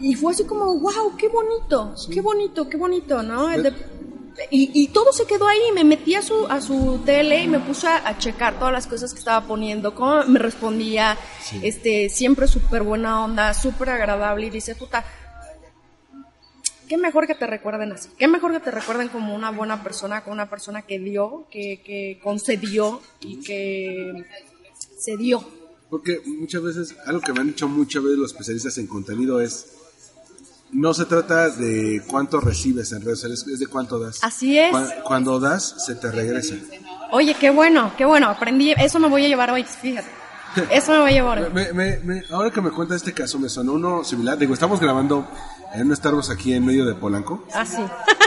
y fue así como, wow, qué bonito, qué bonito, qué bonito, ¿no? De- y, y todo se quedó ahí, me metí a su, a su tele y me puse a, a checar todas las cosas que estaba poniendo, cómo me respondía, este, siempre súper buena onda, súper agradable y dice, puta, qué mejor que te recuerden así, qué mejor que te recuerden como una buena persona, como una persona que dio, que, que concedió y que se dio. Porque muchas veces, algo que me han dicho muchas veces los especialistas en contenido es, no se trata de cuánto recibes en redes sociales, es de cuánto das. Así es. Cuan- Cuando das, se te regresa. Oye, qué bueno, qué bueno, aprendí, eso me voy a llevar hoy, fíjate. Eso me voy a llevar. Me- me- me- ahora que me cuenta este caso, me sonó uno similar. Digo, estamos grabando en un Starbucks aquí en medio de Polanco. Ah, sí.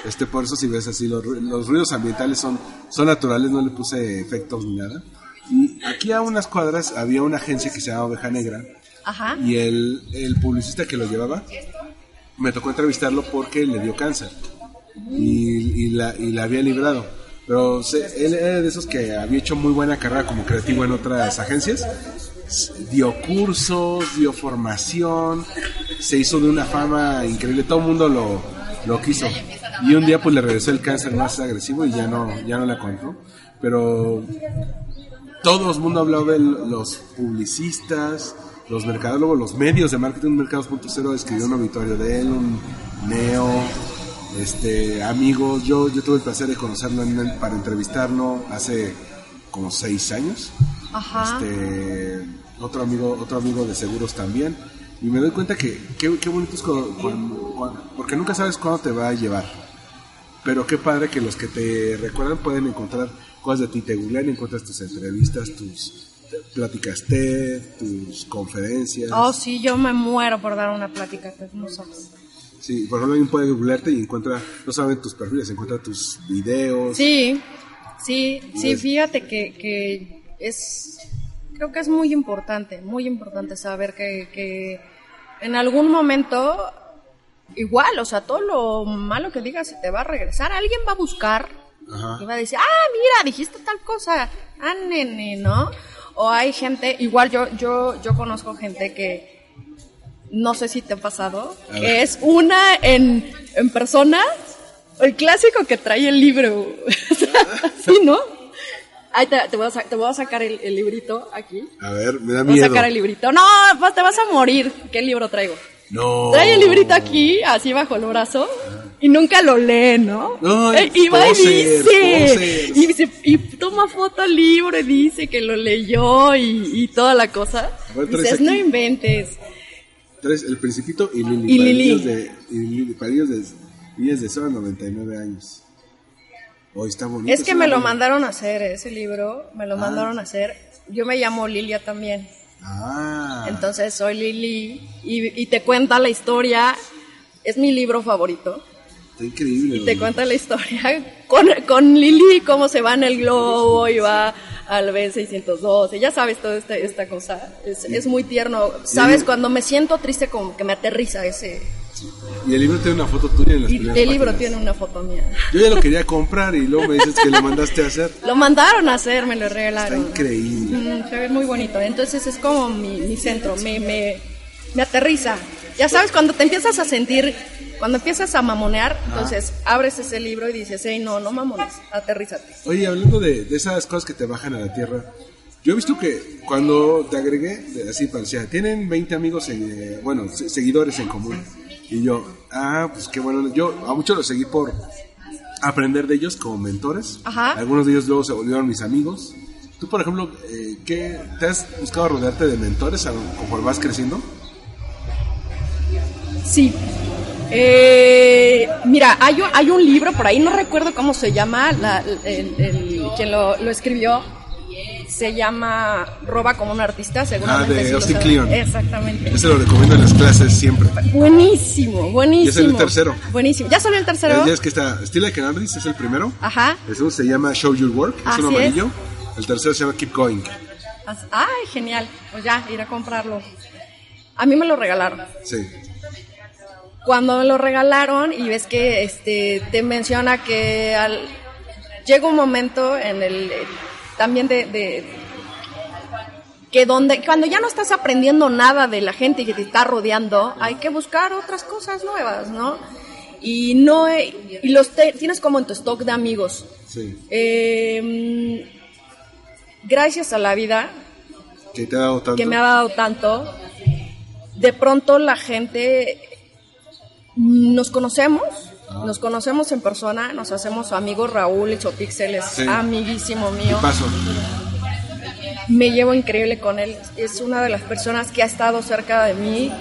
Este, por eso si ves así, los, los ruidos ambientales son, son naturales, no le puse efectos ni nada. Y aquí a unas cuadras había una agencia que se llama Oveja Negra. Ajá. Y el, el publicista que lo llevaba, me tocó entrevistarlo porque le dio cáncer. y, y la, y la había librado. Pero él era de esos que había hecho muy buena carrera como creativo en otras agencias. Dio cursos, dio formación, se hizo de una fama increíble, todo el mundo lo, lo quiso. Y un día pues le regresó el cáncer más agresivo y ya no, ya no la contó. Pero todo el mundo habló de los publicistas, los mercadólogos, los medios de marketing, Mercados.0 escribió un obituario de él, un neo, este, amigos. Yo, yo tuve el placer de conocerlo en- para entrevistarlo hace como seis años. Ajá. Este, otro amigo, otro amigo de seguros también. Y me doy cuenta que qué, qué bonito es cuando- cuando- cuando- porque nunca sabes cuándo te va a llevar. Pero qué padre que los que te recuerdan pueden encontrar cosas de ti, te googlean, encuentras tus entrevistas, tus pláticas TED, tus conferencias. Oh, sí, yo me muero por dar una plática, pues, no sabes. Sí, por ejemplo, alguien puede googlearte y encuentra no solamente tus perfiles, encuentra tus videos. Sí, sí, sí, fíjate que, que es, creo que es muy importante, muy importante saber que, que en algún momento, igual, o sea, todo lo malo que digas se te va a regresar, alguien va a buscar Ajá. y va a decir, ah, mira, dijiste tal cosa, ah, nene, ¿no? O hay gente, igual yo, yo, yo conozco gente que, no sé si te ha pasado, que es una en, en persona, el clásico que trae el libro, [LAUGHS] ¿sí, no? Ahí te, te voy, a, te voy a sacar el, el librito aquí. A ver, me da Voy a miedo. sacar el librito. No, pues te vas a morir. ¿Qué libro traigo? No. Trae el librito aquí, así bajo el brazo, y nunca lo lee, ¿no? Ay, Eh, y va y dice, y, toma foto al libro y dice que lo leyó y, y toda la cosa. Dices, no inventes. Tres, el Principito y Lili. Y para Lili. niños de, y Lili, para niños de, niñas de solo 99 años. Hoy está bonito. Es que me lo mandaron a hacer, ese libro, me lo mandaron a hacer. Yo me llamo Lilia también. Ah. Entonces soy Lili y, y te cuenta la historia. Es mi libro favorito. Está increíble. Y te cuenta la historia [LAUGHS] con, con Lili, cómo se va en el globo y va al B612. Ya sabes toda esta, esta cosa. Es, es muy tierno. Sabes, cuando me siento triste, como que me aterriza ese. Y el libro tiene una foto tuya en las Y el libro páginas. tiene una foto mía. Yo ya lo quería comprar y luego me dices que lo mandaste a hacer. [LAUGHS] Lo mandaron a hacer, me lo Está regalaron. increíble. Mm, se ve muy bonito. Entonces es como mi, mi centro, me, me, me aterriza. Ya sabes, cuando te empiezas a sentir, cuando empiezas a mamonear, entonces abres ese libro y dices, hey, no, no mamones, aterrízate. Oye, hablando de, de esas cosas que te bajan a la tierra, yo he visto que cuando te agregué, así parecía, tienen 20 amigos, en, eh, bueno, se- seguidores en común. Y yo, ah, pues qué bueno. Yo a muchos los seguí por aprender de ellos como mentores. Ajá. Algunos de ellos luego se volvieron mis amigos. Tú, por ejemplo, eh, ¿qué, ¿te has buscado rodearte de mentores conforme vas creciendo? Sí. Eh, mira, hay, un- hay un libro por ahí, no recuerdo cómo se llama, la- el, el- quien lo, lo escribió. Se llama Roba como un artista, seguramente. Ah, de sí Austin. Kleon. Exactamente. Ese lo recomiendo en las clases siempre. Buenísimo, buenísimo. Y es el tercero. Buenísimo. ¿Ya salió el tercero? Ya es que está an Artist, es el primero. Ajá. El segundo se llama Show Your Work, es Así un es. amarillo. El tercero se llama Keep Going. Ay, genial. Pues ya, iré a comprarlo. A mí me lo regalaron. Sí. Cuando me lo regalaron y ves que este te menciona que al, llega un momento en el eh, también de, de- que donde cuando ya no estás aprendiendo nada de la gente que te está rodeando, hay que buscar otras cosas nuevas, ¿no? Y no eh, y los te- tienes como en tu stock de amigos. Sí. Eh, gracias a la vida Que te ha dado tanto. que me ha dado tanto, de pronto la gente nos conocemos, nos conocemos en persona, nos hacemos amigos, Raúl Echopixel es Sí. amiguísimo Y mío, paso. me llevo increíble con él, es una de las personas que ha estado cerca de mí,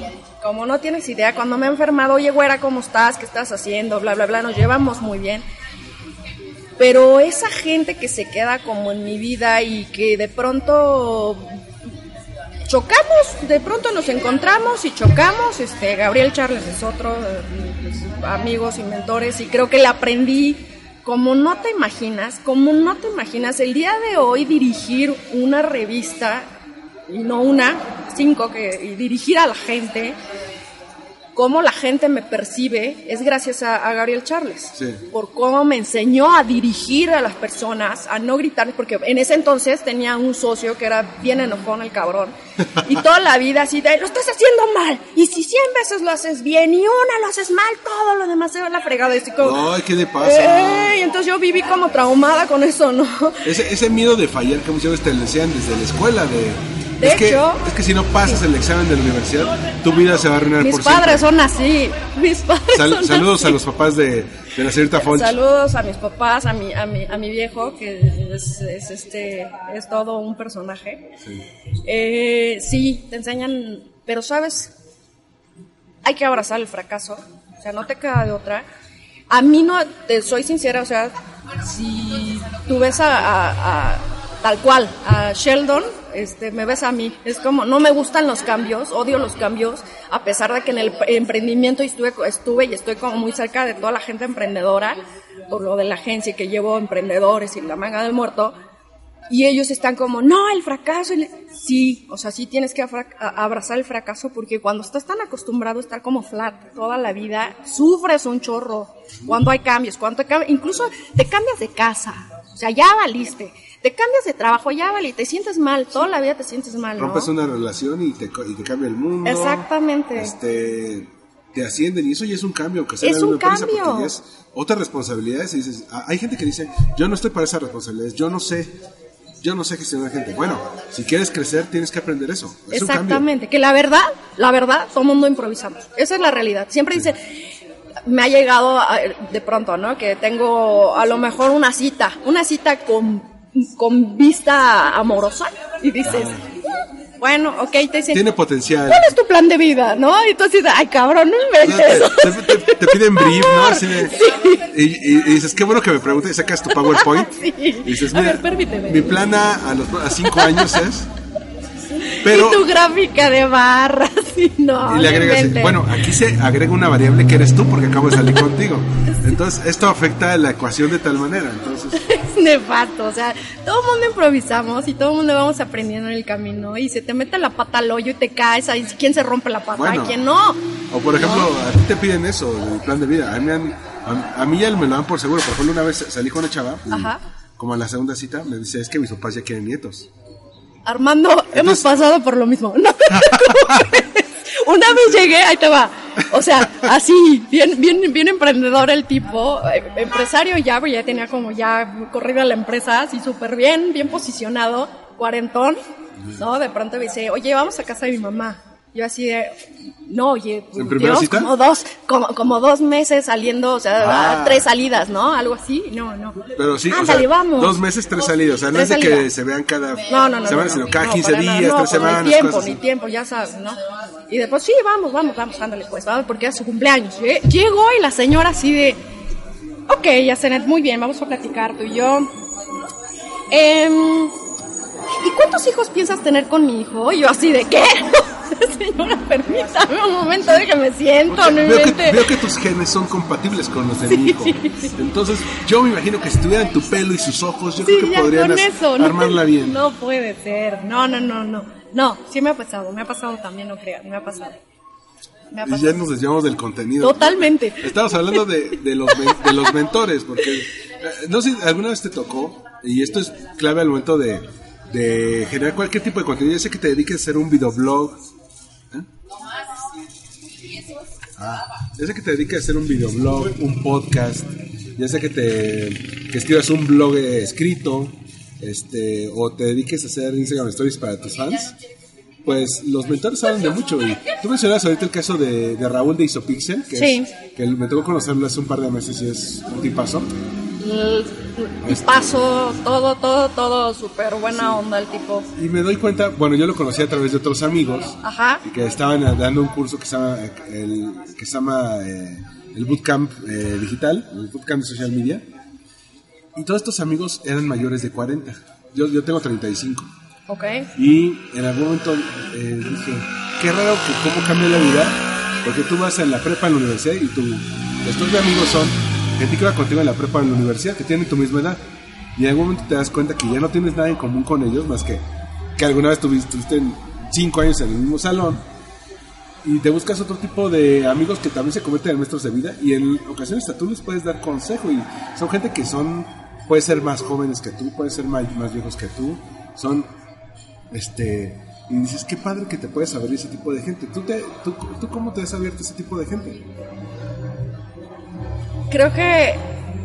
como no tienes idea, cuando me he enfermado, oye güera, ¿cómo estás? ¿Qué estás haciendo? Bla, bla, bla, nos llevamos muy bien. Pero esa gente que se queda como en mi vida y que de pronto chocamos, de pronto nos encontramos y chocamos. Este, Gabriel Charles es otro, amigos y mentores, y creo que le aprendí como no te imaginas, como no te imaginas, el día de hoy dirigir una revista, y no una, cinco, que, y dirigir a la gente, cómo la gente me percibe es gracias a, a Gabriel Charles. Sí. Por cómo me enseñó a dirigir a las personas, a no gritarles, porque en ese entonces tenía un socio que era bien enojón el cabrón. Y [LAUGHS] toda la vida así de, lo estás haciendo mal. Y si 100 veces lo haces bien y una lo haces mal, todo lo demás se va a la fregada. Y como, Ay, ¿qué le pasa? "Ey", entonces yo viví como traumada con eso, ¿no? Ese, ese miedo de fallar que muchas veces te lo enseñan desde la escuela de... De es, que, es que si no pasas el examen de la universidad, tu vida se va a arruinar Mis por padres siempre. son así. Mis padres Sal- son saludos así. a los papás de, de la señorita Fonch. Saludos a mis papás, a mi, a mi, a mi viejo, que es, es este, es todo un personaje. Eh, sí, te enseñan, pero sabes, hay que abrazar el fracaso, o sea, no te queda de otra. A mí no, te soy sincera, o sea, si tú ves a, a- a- tal cual, a Sheldon, este, me ves a mí, es como, no me gustan los cambios, odio los cambios, a pesar de que en el emprendimiento estuve, estuve y estoy como muy cerca de toda la gente emprendedora, por lo de la agencia que llevo emprendedores y la manga del muerto, y ellos están como, no, el fracaso. el-". Sí, o sea, sí tienes que abrazar el fracaso porque cuando estás tan acostumbrado a estar como flat toda la vida, sufres un chorro. Cuando hay cambios, cuando hay cam- incluso te cambias de casa, o sea, ya valiste. Te cambias de trabajo, ya valiste, te sientes mal, toda la vida te sientes mal, ¿no? Rompes una relación y te, y te cambia el mundo. Exactamente. Este, te ascienden y eso ya es un cambio. Que sea Es un cambio. es otras responsabilidades y dices, hay gente que dice, yo no estoy para esas responsabilidades, yo no sé. Yo no sé gestionar gente. Bueno, si quieres crecer, tienes que aprender eso. Es. Exactamente, que la verdad, la verdad, todo mundo improvisamos. Esa es la realidad. Siempre dice, me ha llegado a- de pronto, ¿no? Que tengo a lo mejor una cita, una cita con, con vista amorosa y dices, bueno, ok, te dicen, Tiene potencial. ¿cuál es tu plan de vida, no? Y tú de, ay cabrón, no inventes. te, te- te- te piden [LAUGHS] brief, ¿no? Así de- y, y- y dices, qué bueno que me preguntes, y sacas tu [LAUGHS] PowerPoint. Sí. Y dices, A mira, ver, permíteme. mi plan a, a los a cinco años es... Pero, y tu gráfica de barras, [LAUGHS] y no, y le no agregas, bueno, aquí se agrega una variable que eres tú porque acabo de salir contigo. Entonces, esto afecta la ecuación de tal manera. Entonces, [LAUGHS] es nefasto, o sea, todo el mundo improvisamos y todo el mundo vamos aprendiendo en el camino y se te mete la pata al hoyo y te caes, ahí quién se rompe la pata, Bueno. quién no. o por ejemplo, a ti te piden eso, el plan de vida. A mí, a, a mí ya me lo dan por seguro. Por ejemplo, una vez salí con una chava, y como a la segunda cita, me dice, es que mis papás ya quieren nietos. Armando, hemos pasado por lo mismo. [LAUGHS] No. Una vez llegué, ahí te va. O sea, así, bien, bien, bien emprendedor el tipo, eh, empresario ya, ya tenía como ya corrida la empresa, así súper bien, bien posicionado, cuarentón, ¿no? De pronto me dice, oye, vamos a casa de mi mamá. Yo así de, no, oye, pues, como dos, como, como dos meses saliendo, o sea, Ah. tres salidas, ¿no? Algo así, no, no. Pero sí, o Ándale, sea, vamos. dos meses, tres salidas. O sea, no es de que se vean cada No, no, no. semana, no, sino no, cada no, 15 para nada, días, no, tres semanas. Ni tiempo, ni tiempo, ya sabes, ¿no? Y después, sí, vamos, vamos, vamos, ándale, pues, vamos, porque es su cumpleaños. Lle- Llegó y la señora así de, ok, Yacenet, muy bien, vamos a platicar tú y yo. Em, ¿Y cuántos hijos piensas tener con mi hijo? Y yo así de, ¿qué? [LAUGHS] señora, permítame un momento, déjame siento, no veo, que, invente. veo que tus genes son compatibles con los de mi hijo. Entonces, yo me imagino que si tuvieran tu pelo y sus ojos, yo Sí, creo que podrían no- armarla bien. No puede ser. No, no, no, no. No, sí me ha pasado. Me ha pasado también, no creas. Me ha pasado. Me ha Y pasado. ya nos desviamos del contenido. Totalmente. Estamos hablando de, de los, de los mentores, porque eh, no sé, alguna vez te tocó, y esto es clave al momento de, de generar cualquier tipo de contenido, ya sea que te dediques a hacer un videoblog, ¿eh? Ah, ya sea que te dediques a hacer un videoblog, un podcast, ya sea que te que escribas un blog escrito, este, o te dediques a hacer Instagram Stories para tus fans, pues los mentores hablan de mucho. Y tú mencionas ahorita el caso de, de Raúl de Isopixel, que, Sí. es, que me tocó conocerlo hace un par de meses y es un tipazo. El paso, todo, todo, todo, súper buena onda el tipo. Y me doy cuenta, bueno, yo lo conocí a través de otros amigos Ajá. y que estaban dando un curso que se llama, el, que se llama eh, el Bootcamp eh, Digital, el Bootcamp de Social Media. Y todos estos amigos eran mayores de 40. Yo, yo tengo 35. Ok. Y en algún momento eh, dije, qué raro que cómo cambia la vida, porque tú vas en la prepa en la universidad y tú, estos amigos son gente que va contigo en la prepa en la universidad, que tienen tu misma edad. Y en algún momento te das cuenta que ya no tienes nada en común con ellos, más que que alguna vez tuviste, estuviste en cinco años en el mismo salón. y te buscas otro tipo de amigos que también se convierten en maestros de vida y en ocasiones a tú les puedes dar consejo y son gente que son, puede ser más jóvenes que tú, puede ser más, más viejos que tú, son, este, y dices, qué padre que te puedes abrir ese tipo de gente. ¿Tú, te, tú, tú cómo te has abierto ese tipo de gente? Creo que,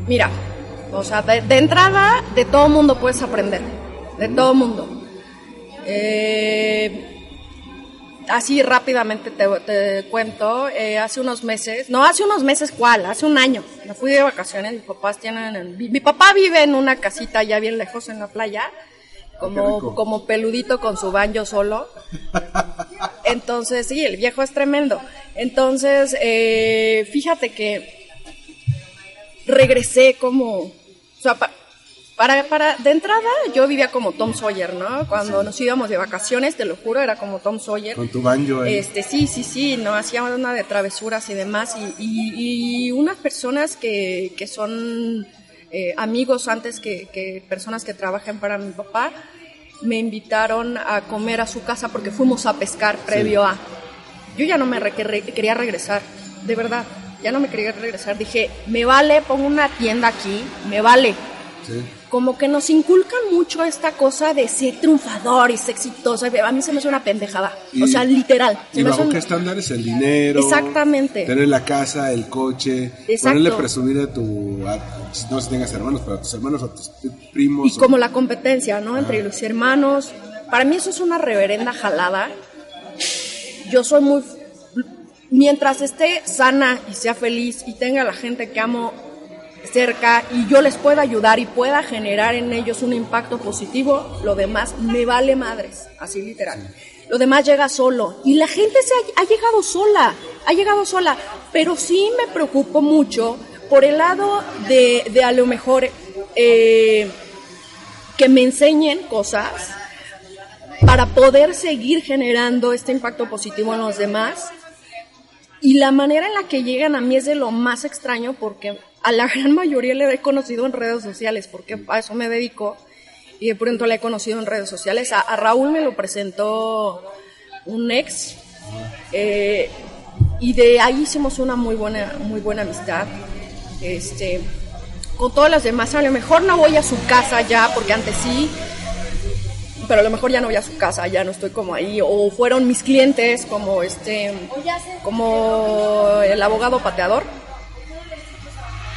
mira, o sea, de, de entrada, de todo mundo puedes aprender, de todo mundo. Eh, así rápidamente te, te cuento, eh, hace unos meses, no hace unos meses, ¿cuál? Hace un año, me fui de vacaciones, mis papás tienen, mi, mi papá vive en una casita ya bien lejos en la playa, como, como peludito con su baño solo. [LAUGHS] Entonces, sí, el viejo es tremendo. Entonces, eh, fíjate que regresé como, o sea, pa- para, para, de entrada yo vivía como Tom Sawyer, ¿no? Cuando nos íbamos de vacaciones, te lo juro, era como Tom Sawyer. Con tu banjo ahí. Este, sí, sí, sí, no, hacía una de travesuras y demás, y, y- y unas personas que, que son eh, amigos antes que, que personas que trabajan para mi papá, me invitaron a comer a su casa porque fuimos a pescar previo a... Yo ya no me re- quería regresar, de verdad, ya no me quería regresar. Dije, me vale, pongo una tienda aquí, me vale. Sí. Como que nos inculcan mucho esta cosa de ser triunfador y ser exitoso. A mí se me hace una pendejada. Y- o sea, literal. Se ¿Y bajo un- qué estándares? El dinero. Exactamente. Tener la casa, el coche. Exacto. Ponerle presumir a tu. A, no sé si tengas hermanos, pero a tus hermanos, a tus primos. Y como la competencia, ¿no? Entre los hermanos. Para mí eso es una reverenda jalada. Yo soy muy... Mientras esté sana y sea feliz y tenga la gente que amo cerca y yo les pueda ayudar y pueda generar en ellos un impacto positivo, lo demás me vale madres, así literal. Lo demás llega solo y la gente se ha, ha llegado sola, ha llegado sola, pero sí me preocupo mucho por el lado de, de a lo mejor eh, que me enseñen cosas para poder seguir generando este impacto positivo en los demás. Y la manera en la que llegan a mí es de lo más extraño porque a la gran mayoría le he conocido en redes sociales, porque a eso me dedico. Y de pronto le he conocido en redes sociales. A, a Raúl me lo presentó un ex. eh, y de ahí hicimos una muy buena, muy buena amistad. Este, con todas las demás, a lo mejor no voy a su casa ya, porque antes sí, pero a lo mejor ya no voy a su casa, ya no estoy como ahí, o fueron mis clientes como este, como el abogado pateador,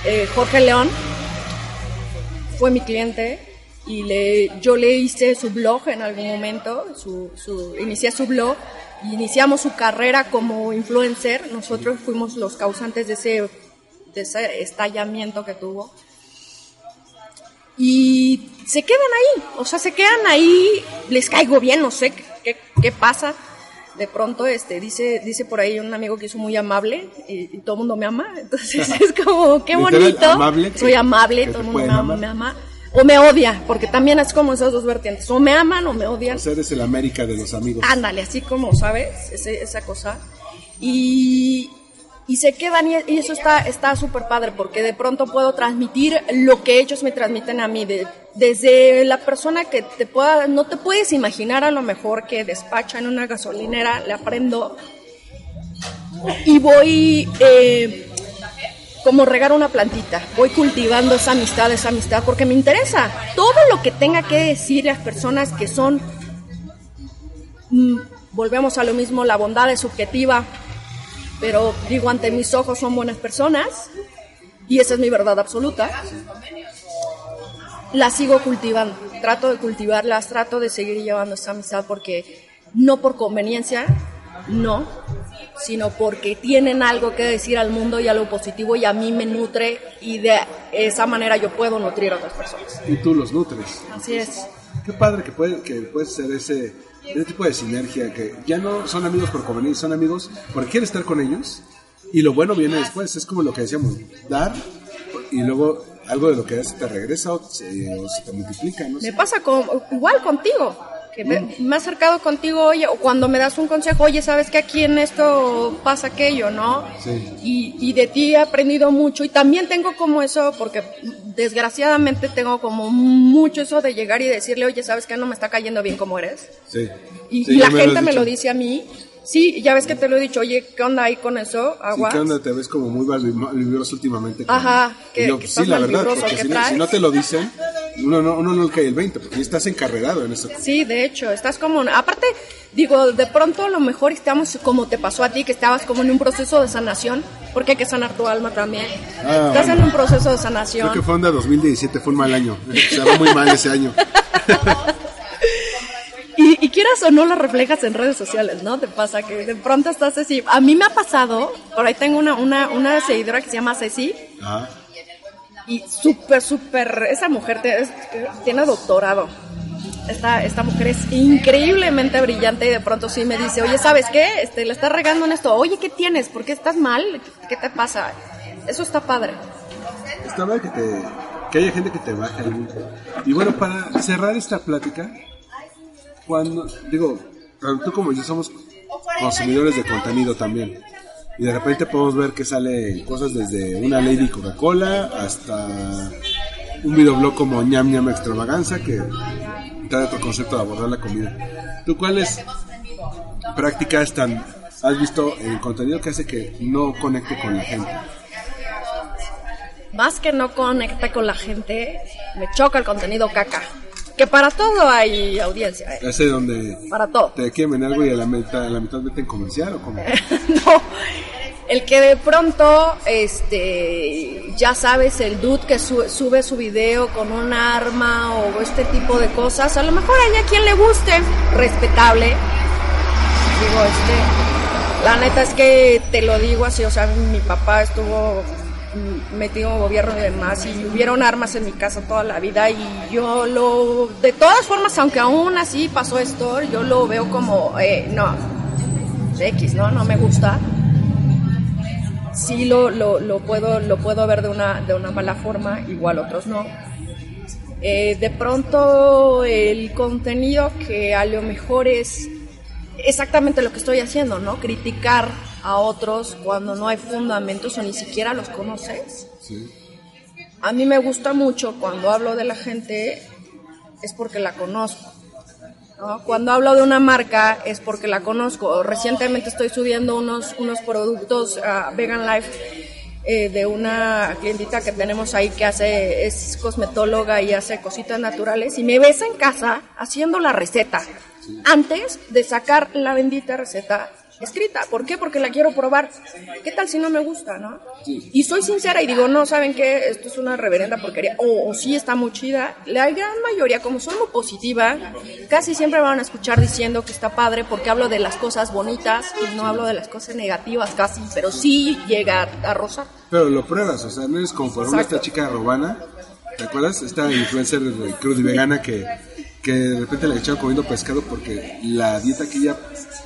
eh, Jorge León, fue mi cliente y le, yo le hice su blog en algún momento, su, su, inicié su blog, iniciamos su carrera como influencer, nosotros fuimos los causantes de ese, de ese estallamiento que tuvo y se quedan ahí, o sea, se quedan ahí, les caigo bien, no sé qué, qué, pasa. De pronto, este, dice, dice por ahí un amigo que es muy amable y, y todo el mundo me ama, entonces [LAUGHS] es como, qué bonito. amable, Soy amable, todo el mundo me ama, me ama. O me odia, porque también es como esas dos vertientes. O me aman o me odian. O sea, eres el América de los amigos. Ándale, así como, ¿sabes? Ese- esa cosa. Y, y se quedan y, y eso está está súper padre porque de pronto puedo transmitir lo que ellos me transmiten a mí. de- desde la persona que te pueda, no te puedes imaginar a lo mejor que despacha en una gasolinera, le aprendo y voy eh, como regar una plantita. Voy cultivando esa amistad, esa amistad, porque me interesa. Todo lo que tenga que decir las personas que son, mm, volvemos a lo mismo, la bondad es subjetiva, pero digo, ante mis ojos son buenas personas, y esa es mi verdad absoluta. Las sigo cultivando, trato de cultivarlas, trato de seguir llevando esa amistad porque no por conveniencia, no, sino porque tienen algo que decir al mundo y algo positivo y a mí me nutre y de esa manera yo puedo nutrir a otras personas. Y tú los nutres. Así es. Qué padre que puede, que puede ser ese, ese tipo de sinergia, que ya no son amigos por conveniencia, son amigos porque quieres estar con ellos y lo bueno viene después. Es como lo que decíamos, dar y luego algo de lo que das te regresa o se, o se te multiplica. ¿no? Me pasa con, igual contigo, que me, me acercado contigo, oye, o cuando me das un consejo, oye, sabes que aquí en esto pasa aquello, ¿no? Sí. Y, y de ti he aprendido mucho y también tengo como eso, porque desgraciadamente tengo como mucho eso de llegar y decirle, oye, sabes que no me está cayendo bien como eres. Sí. Y, Sí, y ya la me gente me lo dice a mí Sí, ya ves que te lo he dicho, oye, ¿qué onda ahí con eso? Sí, Agua. ¿qué onda? Te ves como muy malvibroso últimamente. con- Ajá, que- Y yo, que sí, la verdad, porque ¿qué si no, si no te lo dicen, uno no, uno no cae el 20, porque estás encarrerado en eso. Sí, de hecho, estás como, aparte, digo, de pronto a lo mejor estamos como te pasó a ti, que estabas como en un proceso de sanación, porque hay que sanar tu alma también. Ah, estás bueno. en un proceso de Creo sanación. que fue onda 2017, fue un mal año. [LAUGHS] Se va muy mal ese año. [LAUGHS] Quieras o no lo reflejas en redes sociales, ¿no? Te pasa que de pronto estás así. A mí me ha pasado, por ahí tengo una, una, una seguidora que se llama Ceci, Ajá. y súper, súper, esa mujer te- es- tiene doctorado. Esta, esta mujer es increíblemente brillante y de pronto sí me dice, oye, ¿sabes qué? Este, le estás regando en esto. Oye, ¿qué tienes? ¿Por qué estás mal? ¿Qué te pasa? Eso está padre. Está mal que, te, que haya gente que te baje Y bueno, para cerrar esta plática, cuando, digo, tanto como yo somos consumidores de contenido también. Y de repente podemos ver que sale cosas desde una Lady Coca-Cola hasta un videoblog como ñam ñam extravaganza que trae otro concepto de abordar la comida. ¿Tú cuáles prácticas tan has visto en contenido que hace que no conecte con la gente? Más que no conecta con la gente, me choca el contenido caca. Que para todo hay audiencia, ¿eh? Ese donde Para todo. te vender algo y a la mitad, a la mitad meten comercial o como [LAUGHS] no. El que de pronto, este, ya sabes, el dude que su- sube su video con un arma o este tipo de cosas, a lo mejor hay a quien le guste, respetable. Digo, este, la neta es que te lo digo así, o sea, mi papá estuvo metido gobierno y demás y hubieron armas en mi casa toda la vida y yo lo, de todas formas, aunque aún así pasó esto, yo lo veo como, eh, no, X, ¿no? No me gusta. Sí lo, lo, lo puedo, lo puedo ver de una, de una mala forma, igual otros no. Eh, de pronto el contenido que a lo mejor es exactamente lo que estoy haciendo, ¿no? Criticar a otros cuando no hay fundamentos o ni siquiera los conoces. Sí. A mí me gusta mucho cuando hablo de la gente es porque la conozco. ¿no? Cuando hablo de una marca es porque la conozco. Recientemente estoy subiendo unos, unos productos a Vegan Life eh, de una clientita que tenemos ahí que hace es cosmetóloga y hace cositas naturales y me ves en casa haciendo la receta antes de sacar la bendita receta escrita. ¿Por qué? Porque la quiero probar. ¿Qué tal si no me gusta, no? Y soy sincera y digo, no, ¿saben qué? Esto es una reverenda porquería. O, o sí está muy chida. La gran mayoría, como soy muy positiva, casi siempre van a escuchar diciendo que está padre porque hablo de las cosas bonitas y no hablo de las cosas negativas casi, pero sí llega a, rozar. Pero lo pruebas, o sea, no eres como por ejemplo Exacto. esta chica Robana, ¿te acuerdas? Esta influencer de crud y vegana que, que de repente la echaron comiendo pescado porque la dieta que ella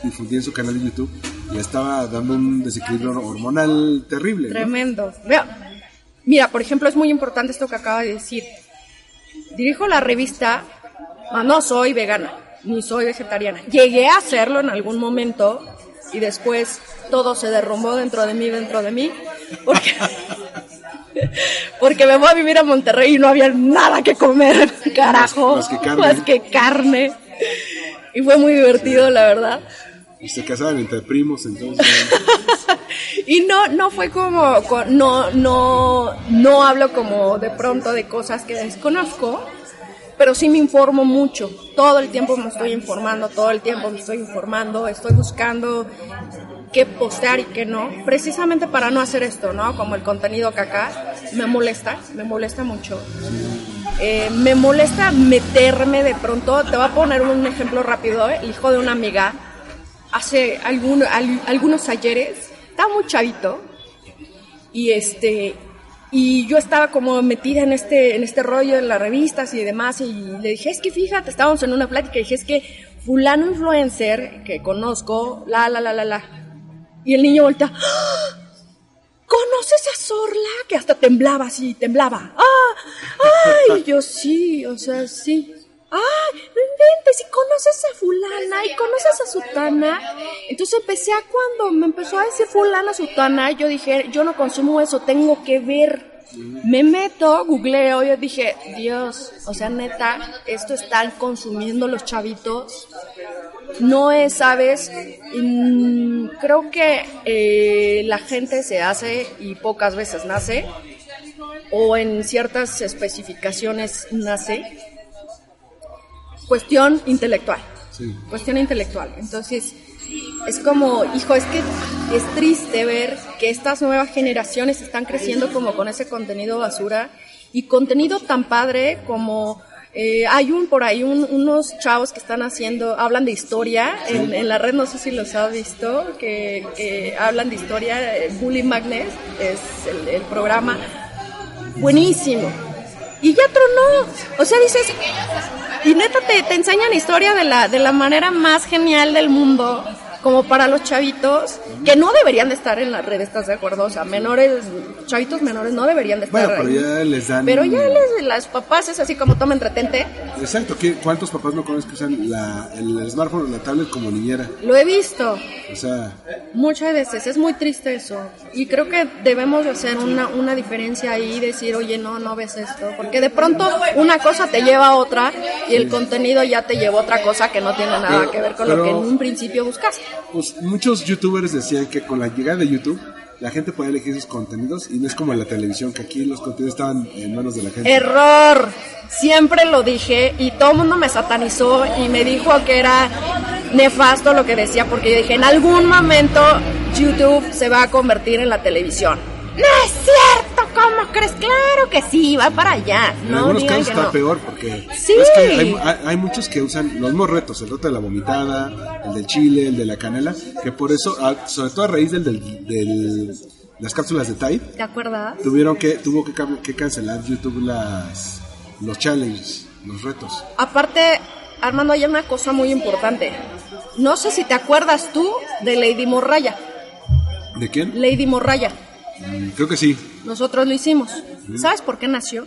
difundía en su canal de YouTube le estaba dando un desequilibrio hormonal terrible. ¿no? Tremendo. Vea, mira, por ejemplo, es muy importante esto que acaba de decir. Dirijo la revista, ah, no soy vegana, ni soy vegetariana. Llegué a hacerlo en algún momento y después todo se derrumbó dentro de mí, dentro de mí, porque, [LAUGHS] porque me voy a vivir a Monterrey y no había nada que comer, carajo, Más que carne. más que carne. Y fue muy divertido, la verdad. Y se casaban entre primos, entonces. [LAUGHS] Y no, no fue como, co- no, no, no hablo como de pronto de cosas que desconozco, pero sí me informo mucho. Todo el tiempo me estoy informando, todo el tiempo me estoy informando, estoy buscando qué postear y qué no, precisamente para no hacer esto, ¿no? Como el contenido que acá me molesta, me molesta mucho. Eh, me molesta meterme de pronto, te voy a poner un ejemplo rápido, ¿eh? el hijo de una amiga, hace algún- al- algunos ayeres, estaba muy chavito, y este y yo estaba como metida en este en este rollo en las revistas y demás y le dije es que fíjate estábamos en una plática y dije es que fulano influencer que conozco la la la la la y el niño voltea ¡Ah! ¿Conoces a Sorla? Que hasta temblaba así, temblaba. ¡Ah! ¡Ay! Yo sí, o sea, sí. ¡Ay! No inventes, y conoces a fulana, y conoces a sutana. Entonces empecé a cuando me empezó a decir fulana, sutana, yo dije, yo no consumo eso, tengo que ver. Me meto, googleo, yo dije, Dios, o sea, neta, esto están consumiendo los chavitos. No es, ¿sabes? Mm, creo que eh, la gente se hace y pocas veces nace, o en ciertas especificaciones nace, cuestión intelectual. Sí. Cuestión intelectual. Entonces, es como, hijo, es que es triste ver que estas nuevas generaciones están creciendo como con ese contenido basura y contenido tan padre como eh, hay un por ahí un- unos chavos que están haciendo, hablan de historia en, en la red, no sé si los has visto, que, que hablan de historia, eh, Bully Magnet es el, el programa, buenísimo. Y ya tronó, o sea, dices, y neta te, te enseñan historia de la, de la manera más genial del mundo, como para los chavitos, que no deberían de estar en la red, ¿estás de acuerdo? O sea, menores, chavitos menores no deberían de estar Bueno, pero ahí. ya les dan... Pero ya les, las papás es así como toma entretente. Exacto, ¿qué- ¿cuántos papás no conocen que usan la, el smartphone o la tablet como niñera? Lo he visto O sea, muchas veces, es muy triste eso. Y creo que debemos de hacer una, una diferencia ahí y decir, oye, no, no ves esto. Porque de pronto una cosa te lleva a otra y el contenido ya te lleva a otra cosa que no tiene nada Pero- que ver con lo que en un principio buscaste. Pues muchos youtubers decían que con la llegada de YouTube la gente podía elegir sus contenidos y no es como la televisión, que aquí los contenidos estaban en manos de la gente. Error. Siempre lo dije y todo el mundo me satanizó y me dijo que era nefasto lo que decía porque yo dije, en algún momento YouTube se va a convertir en la televisión. No es cierto, ¿cómo crees? Claro que sí, va para allá. En no algunos casos está no. peor porque Sí. es que hay, hay- hay muchos que usan los mismos retos, el reto de la vomitada, el del chile, el de la canela, que por eso, sobre todo a raíz del, del, del- las cápsulas de Tide, ¿Te acuerdas? tuvieron que tuvo que, que cancelar YouTube las los challenges, los retos. Aparte, Armando, hay una cosa muy importante. No sé si te acuerdas tú de Lady Morraya. ¿De quién? Lady Morraya. Mm, Creo que sí. Nosotros lo hicimos. ¿Sabes por qué nació?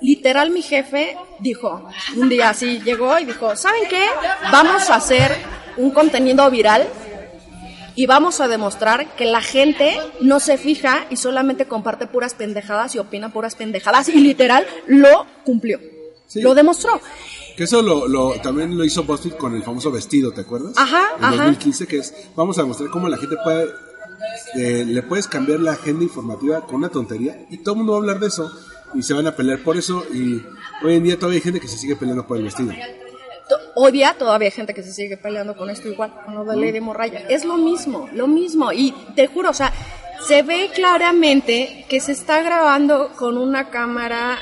Literal mi jefe dijo, un día así llegó y dijo, ¿saben qué? Vamos a hacer un contenido viral y vamos a demostrar que la gente no se fija y solamente comparte puras pendejadas y opina puras pendejadas y literal lo cumplió. Sí. Lo demostró. Que eso lo, lo- también lo hizo BuzzFeed con el famoso vestido, ¿te acuerdas? Ajá, En ajá. 2015, que es, vamos a mostrar cómo la gente puede, eh, le puedes cambiar la agenda informativa con una tontería y todo el mundo va a hablar de eso y se van a pelear por eso y hoy en día todavía hay gente que se sigue peleando por el vestido. Hoy día todavía hay gente que se sigue peleando con esto igual, con lo de Lady Morraya. Es lo mismo, lo mismo. Y te juro, o sea, se ve claramente que se está grabando con una cámara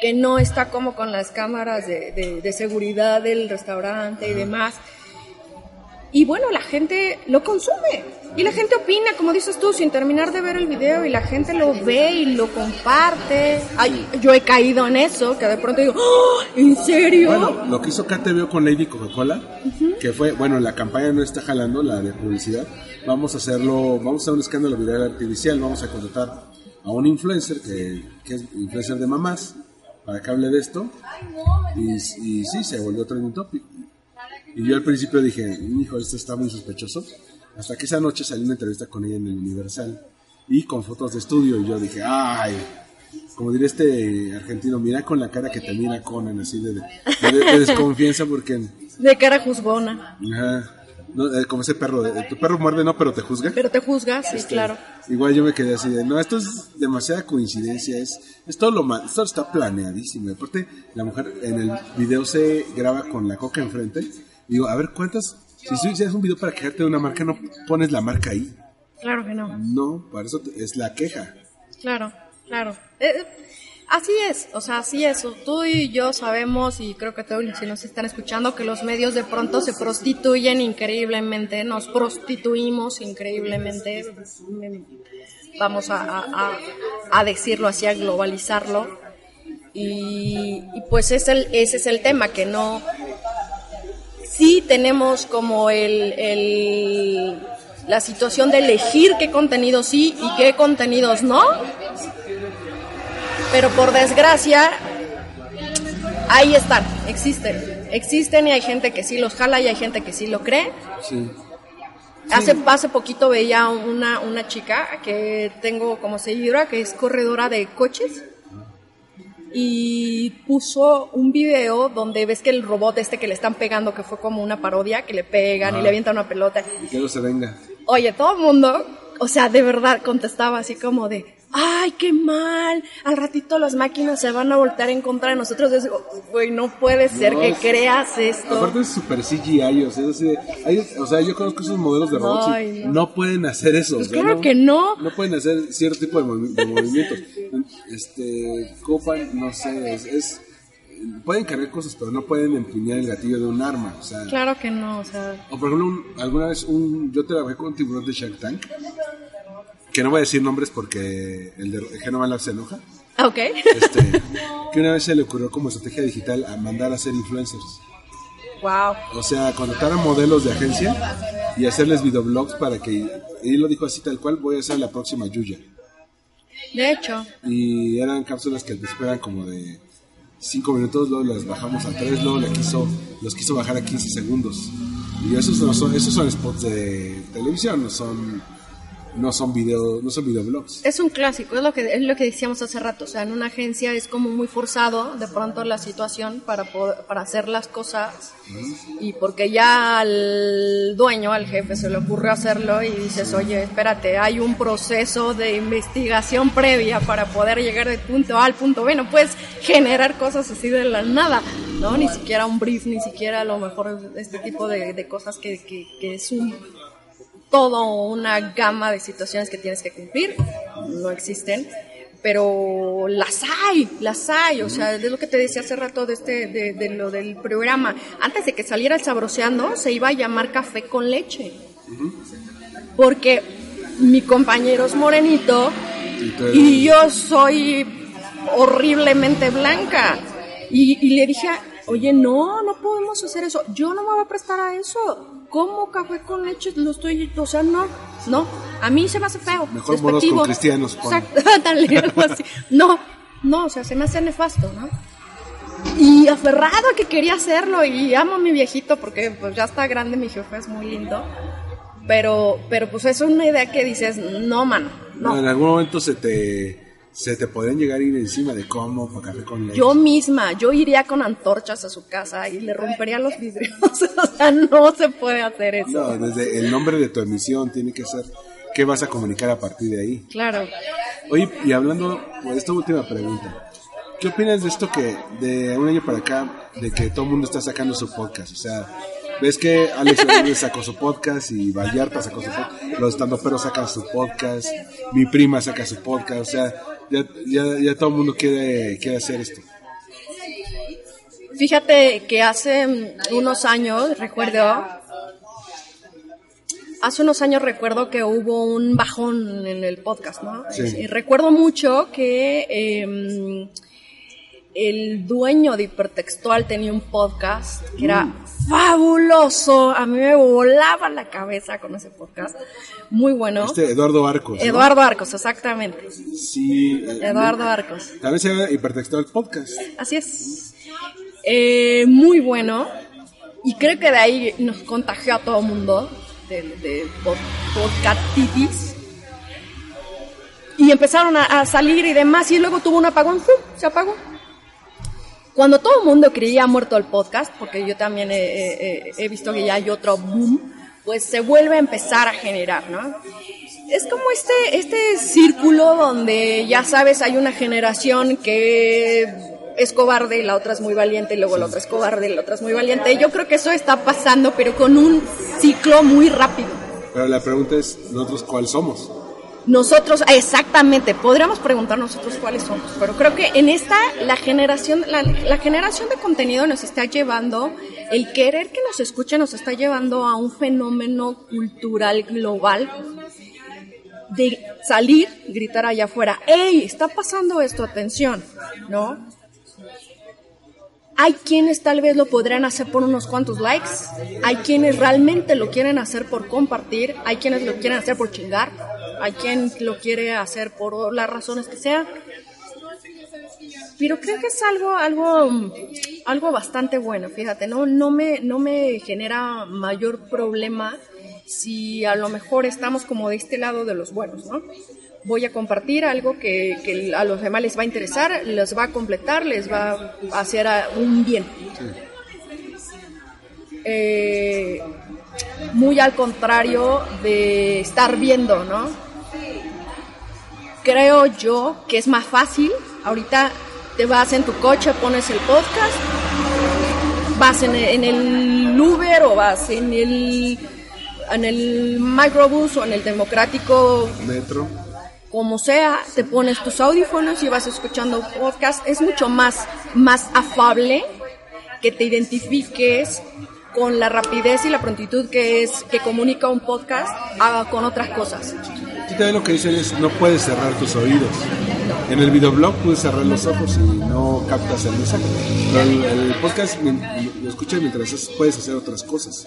que no está como con las cámaras de, de- de seguridad del restaurante y demás. Y bueno, la gente lo consume. Y la gente opina, como dices tú, sin terminar de ver el video. Y la gente lo ve y lo comparte. Ay, yo he caído en eso, que de pronto digo, ¡Oh! ¿en serio? Bueno, lo que hizo KTVO con Lady Coca-Cola, que fue, bueno, la campaña no está jalando, la de publicidad, vamos a hacerlo, vamos a hacer un escándalo viral artificial, vamos a contratar a un influencer que, que es influencer de mamás para que hable de esto y, y sí, se volvió trending topic. Y yo al principio dije, hijo, esto está muy sospechoso, hasta que esa noche salió una entrevista con ella en el Universal y con fotos de estudio y yo dije, ay, como diría este argentino, mira con la cara que te mira Conan, así de, de- de desconfianza porque, De cara juzgona. ajá, no, eh, como ese perro, de- tu perro muerde no, pero te juzga. Pero te juzga, sí, Este, claro. Igual yo me quedé así de, no, esto es demasiada coincidencia, es, es todo lo mal, esto está planeadísimo. Aparte, la mujer en el video se graba con la coca enfrente. Digo, a ver, ¿cuántas? Si tú hicieras un video para quejarte de una marca, no pones la marca ahí. Claro que no. No, para eso te- es la queja. Claro, claro. Eh, eh, así es, o sea, así es. Tú y yo sabemos, y creo que todos los que nos están escuchando, que los medios de pronto se prostituyen increíblemente, nos prostituimos increíblemente. Vamos a- a decirlo así, a globalizarlo. Y, y pues es el, ese es el tema, que no, sí tenemos como el, el- la situación de elegir qué contenidos sí y qué contenidos no. Pero por desgracia, ahí están, existen. Existen y hay gente que sí los jala y hay gente que sí lo cree. Sí. Hace, hace poquito veía una, una chica que tengo como seguidora, que es corredora de coches, y puso un video donde ves que el robot este que le están pegando, que fue como una parodia, que le pegan y le avientan una pelota. Y que no se venga. Oye, todo el mundo, o sea, de verdad contestaba así como de, ay, qué mal, al ratito las máquinas se van a voltear en contra de nosotros. Digo, güey, no puede ser No, que es- creas esto. Aparte es super CGI, o sea, es de- hay- o sea, yo conozco esos modelos de robots y no. no. pueden hacer eso. o Pues sea, claro que no. No pueden hacer cierto tipo de, movi- de movimientos. Este, Copan, no sé, es, es- pueden cargar cosas, pero no pueden empuñar el gatillo de un arma, o sea. Claro que no, o sea, O por ejemplo, un- alguna vez un, yo trabajé con un tiburón de Shark Tank, que no voy a decir nombres porque el de Genova se enoja. ok. Este, [LAUGHS] que una vez se le ocurrió como estrategia digital a mandar a hacer influencers. wow. O sea, contratar a modelos de agencia y hacerles videoblogs para que. Y lo dijo así tal cual: voy a hacer la próxima Yuya. De hecho, Y eran cápsulas que al principio eran como de 5 minutos, luego las bajamos a 3, luego la quiso, los quiso bajar a 15 segundos. Y esos no son, esos son spots de televisión, no son, no son video, no son videoblogs. es un clásico, es lo que es lo que decíamos hace rato, o sea, en una agencia es como muy forzado de pronto la situación para poder- para hacer las cosas y porque ya al dueño, al jefe se le ocurre hacerlo y dices, "Oye, espérate, hay un proceso de investigación previa para poder llegar del punto A al punto B, no puedes generar cosas así de la nada." ¿no? Ni siquiera un brief, ni siquiera a lo mejor este tipo de, de cosas que, que, que es un todo una gama de situaciones que tienes que cumplir, no existen, pero las hay, las hay, o sea, de lo que te decía hace rato de este, de, de lo del programa, antes de que saliera el sabroseando, se iba a llamar café con leche, porque mi compañero es morenito y yo soy horriblemente blanca. Y, y le dije, oye, no, no podemos hacer eso. Yo no me voy a prestar a eso. ¿Cómo café con leche? Lo estoy, o sea, no, no. A mí se me hace feo. Mejor despectivo. con cristianos. Exacto, [LAUGHS] ándale, algo así. No, no, o sea, se me hace nefasto, ¿no? Y aferrado a que quería hacerlo y amo a mi viejito porque pues ya está grande, mi jefe es muy lindo. Pero, pero pues es una idea que dices, no, mano, no. En algún momento se te, se te podrían llegar a ir encima de cómo para café con leche. Yo misma, yo iría con antorchas a su casa y le rompería los vidrios. [LAUGHS] o sea, no se puede hacer eso. No, desde el nombre de tu emisión tiene que ser qué vas a comunicar a partir de ahí. Claro. Oye, y hablando de esta última pregunta, ¿qué opinas de esto que de un año para acá, de que todo el mundo está sacando su podcast? O sea, ves que Alex Rodríguez sacó su podcast y Vallarta sacó su podcast, los estandoperos sacan su podcast, mi prima saca su podcast, o sea, ya, ya, ya todo el mundo quiere, quiere hacer esto. Fíjate que hace mm, unos años, recuerdo, hace unos años recuerdo que hubo un bajón en el podcast, ¿no? Sí. Y recuerdo mucho que eh, el dueño de Hipertextual tenía un podcast que era fabuloso. A mí me volaba la cabeza con ese podcast. Muy bueno. Este Eduardo Arcos. ¿no? Eduardo Arcos, exactamente. Sí. eh, Eduardo Arcos. También se llama Hipertextual Podcast. Así es. Eh, muy bueno. Y creo que de ahí nos contagió a todo el mundo de, de pod- podcastitis. Y empezaron a, a salir y demás. Y luego tuvo un apagón. ¡fum! Se apagó. Cuando todo el mundo creía muerto el podcast, porque yo también he, he- he- he visto que ya hay otro boom, pues se vuelve a empezar a generar, ¿no? Es como este, este círculo donde ya sabes, hay una generación que es cobarde y la otra es muy valiente y luego la otra es cobarde y la otra es muy valiente. Y yo creo que eso está pasando, pero con un ciclo muy rápido. Pero la pregunta es, ¿nosotros cuál somos? Nosotros, exactamente, podríamos preguntar nosotros cuáles somos, pero creo que en esta la generación, la, la generación de contenido nos está llevando, el querer que nos escuche nos está llevando a un fenómeno cultural global de salir, gritar allá afuera, ¡Ey! Está pasando esto, atención, ¿no? Hay quienes tal vez lo podrían hacer por unos cuantos likes, hay quienes realmente lo quieren hacer por compartir, hay quienes lo quieren hacer por chingar, hay quien lo quiere hacer por las razones que sean. Pero creo que es algo, algo, algo bastante bueno, fíjate, no, no me, no me genera mayor problema si a lo mejor estamos como de este lado de los buenos, ¿no? Voy a compartir algo que, que a los demás les va a interesar, les va a completar, les va a hacer un bien. Eh, muy al contrario de estar viendo, ¿no? Creo yo que es más fácil. Ahorita te vas en tu coche, pones el podcast, vas en el, en el Uber o vas en el, en el microbús o en el democrático Metro. como sea, te pones tus audífonos y vas escuchando podcast, es mucho más, más afable que te identifiques con la rapidez y la prontitud que es que comunica un podcast ah, con otras cosas. Lo que dicen es no puedes cerrar tus oídos. En el videoblog puedes cerrar los ojos y no captas el mensaje. Pero el, el podcast lo escuchas mientras es- puedes hacer otras cosas.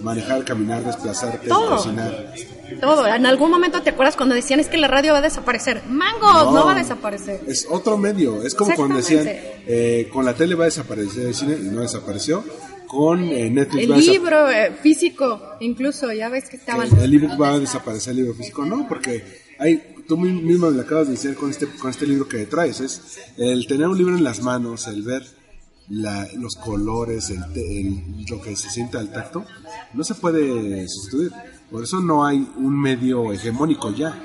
Manejar, caminar, desplazarte, Todo. cocinar. Todo. En algún momento te acuerdas cuando decían es que la radio va a desaparecer. Mangos, no, va a desaparecer. Es otro medio. Es como cuando decían eh, con la tele va a desaparecer el cine y no desapareció. Con eh, Netflix El va a libro eh, físico, incluso, ya ves que estaban. el, el ebook va a desaparecer el libro físico. No, porque hay, tú mi- mismo lo acabas de decir con este, con este libro que traes. Es el tener un libro en las manos, el ver la- los colores, el, el- lo que se siente al tacto, no se puede sustituir. Por eso no hay un medio hegemónico ya.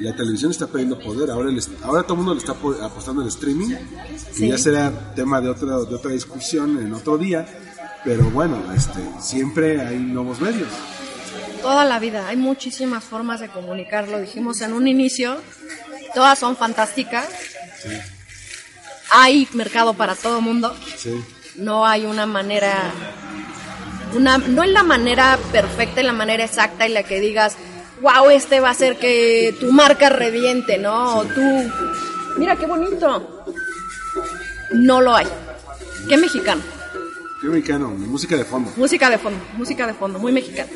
La televisión está perdiendo poder. Ahora, el ahora todo el mundo le está po- apostando al streaming, que Sí. ya será tema de otra, de otra discusión en otro día. Pero bueno, este, siempre hay nuevos medios. Toda la vida, hay muchísimas formas de comunicar, lo dijimos en un inicio, todas son fantásticas. Hay mercado para todo mundo, Sí. no hay una manera, una, no es la manera perfecta y la manera exacta y la que digas, wow, este va a hacer que tu marca reviente, ¿no? O tú, mira qué bonito. No lo hay. ¿Qué mexicano? Qué mexicano, música de fondo. Música de fondo, música de fondo, muy mexicano.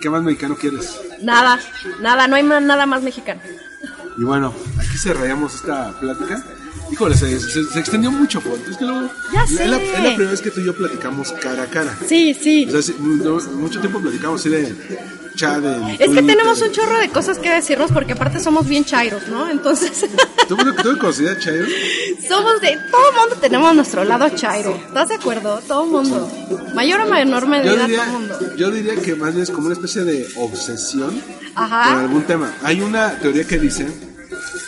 ¿Qué más mexicano quieres? Nada, nada, no hay más, nada más mexicano. Y bueno, aquí cerramos esta plática. Híjole, se, se- se extendió mucho, Font. Es que luego. Ya Es la, sé. es la primera vez que tú y yo platicamos cara a cara. Sí, sí. O sea, mucho tiempo platicamos así de chat. Es que Twitter. tenemos un chorro de cosas que decirnos porque aparte somos bien chairos, ¿no? Entonces, ¿Tú, tú me [LAUGHS] consideras chairo? Somos de... Todo el mundo tenemos nuestro lado chairo. ¿Estás de acuerdo? Todo el mundo. Mayor o menor medida, Yo todo el mundo. yo diría que más bien es como una especie de obsesión Ajá. con algún tema. Hay una teoría que dice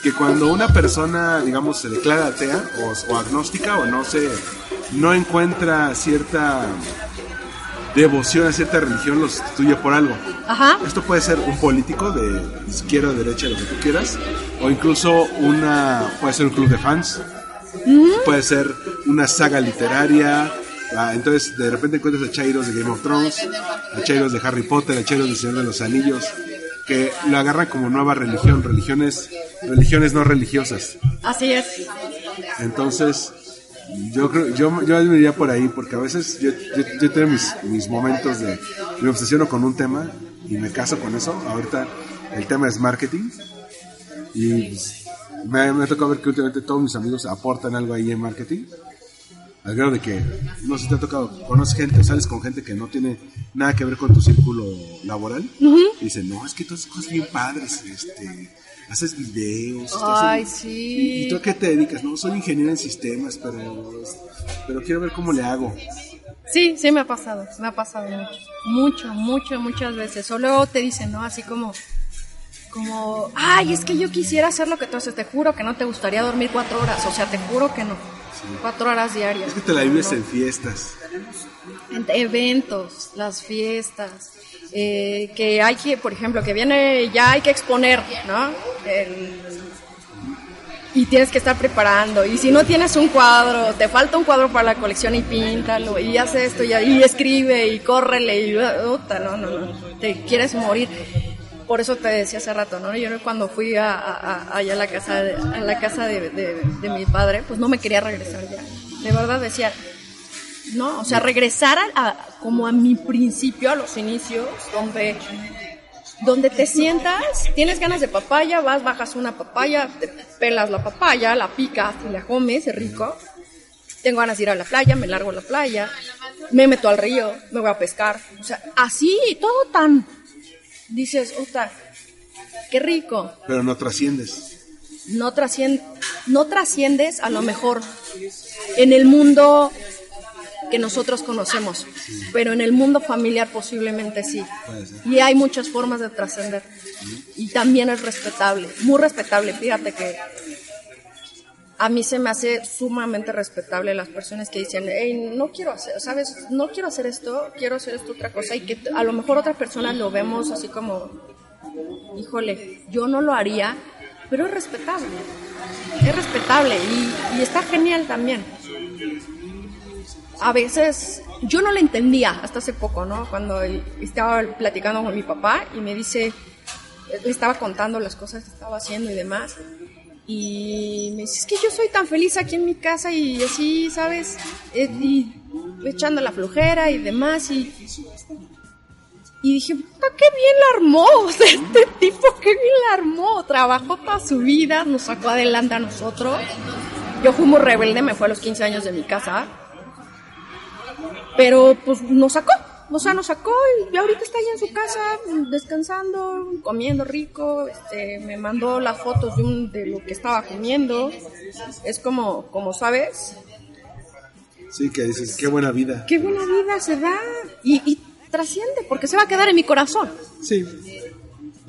que cuando una persona, digamos, se declara atea o, o agnóstica o no se no encuentra cierta devoción a cierta religión, lo sustituye por algo. Ajá. Esto puede ser un político de izquierda, derecha, lo que tú quieras, o incluso una puede ser un club de fans, puede ser una saga literaria. ah, entonces, de repente encuentras a Chairos de Game of Thrones, a Chairos de Harry Potter, a Chairos de Señor de los Anillos, que lo agarran como nueva religión, religiones, religiones no religiosas. Así es. Entonces, yo creo, yo, yo me iría por ahí, porque a veces yo, yo, yo tengo mis, mis momentos de me obsesiono con un tema y me caso con eso. Ahorita el tema es marketing y pues, me, me ha tocado ver que últimamente todos mis amigos aportan algo ahí en marketing. Al grado de que, no sé si te ha tocado, conoces gente, sales con gente que no tiene nada que ver con tu círculo laboral. Y dicen, no, es que haces cosas bien padres, este, haces videos. Ay, en- sí. ¿Y tú a qué te dedicas? No, soy ingeniero en sistemas, pero, pero quiero ver cómo le hago. Sí, sí me ha pasado, me ha pasado mucho, mucho, mucho, muchas veces. O luego te dicen, ¿no? Así como, como, ay, es que yo quisiera hacer lo que tú haces, te juro que no te gustaría dormir cuatro horas, o sea, te juro que no, cuatro horas diarias. Es que te la vives en fiestas. En eventos, las fiestas, eh, que hay que, por ejemplo, que viene, ya hay que exponer, ¿no? El- y tienes que estar preparando. Y si no tienes un cuadro, te falta un cuadro para la colección y píntalo, y haz esto, y, y escribe, y córrele, y puta, no, no, no, te quieres morir. Por eso te decía hace rato, ¿no? Yo cuando fui a, allá a la casa, de, a la casa de, mi padre, pues no me quería regresar ya. De verdad decía, no, o sea, regresar a- como a mi principio, a los inicios, donde, donde te sientas, tienes ganas de papaya, vas, bajas una papaya, te pelas la papaya, la picas y la comes, es rico. tengo ganas de ir a la playa, me largo a la playa, me meto al río, me voy a pescar. O sea, así, todo tan. Dices, puta, qué rico. Pero no trasciendes. No, no trasciendes a lo mejor en el mundo que nosotros conocemos, pero en el mundo familiar posiblemente sí. Y hay muchas formas de trascender. Y también es respetable, muy respetable. Fíjate que a mí se me hace sumamente respetable las personas que dicen, hey, no quiero hacer, ¿sabes? No quiero hacer esto, quiero hacer esto otra cosa. Y que a lo mejor otras personas lo vemos así como, híjole, yo no lo haría, pero es respetable. Es respetable y, está genial también. A veces yo no lo entendía hasta hace poco, ¿no? Cuando estaba platicando con mi papá y me dice, le estaba contando las cosas que estaba haciendo y demás. Y me dice, es que yo soy tan feliz aquí en mi casa y así, ¿sabes? Eh, Y echando la flojera y demás. Y, y dije, puta, qué bien la armó. [LAUGHS] O sea, este tipo, qué bien la armó. Trabajó toda su vida, nos sacó adelante a nosotros. Yo fui muy rebelde, me fue a los 15 años de mi casa. Pero pues nos sacó. O sea, nos sacó y ahorita está ahí en su casa descansando, comiendo rico. Este, me mandó las fotos de, un, de lo que estaba comiendo. Es como, como sabes, Sí, que dices, qué buena vida. qué buena vida se da. Y, y trasciende, porque se va a quedar en mi corazón. Sí.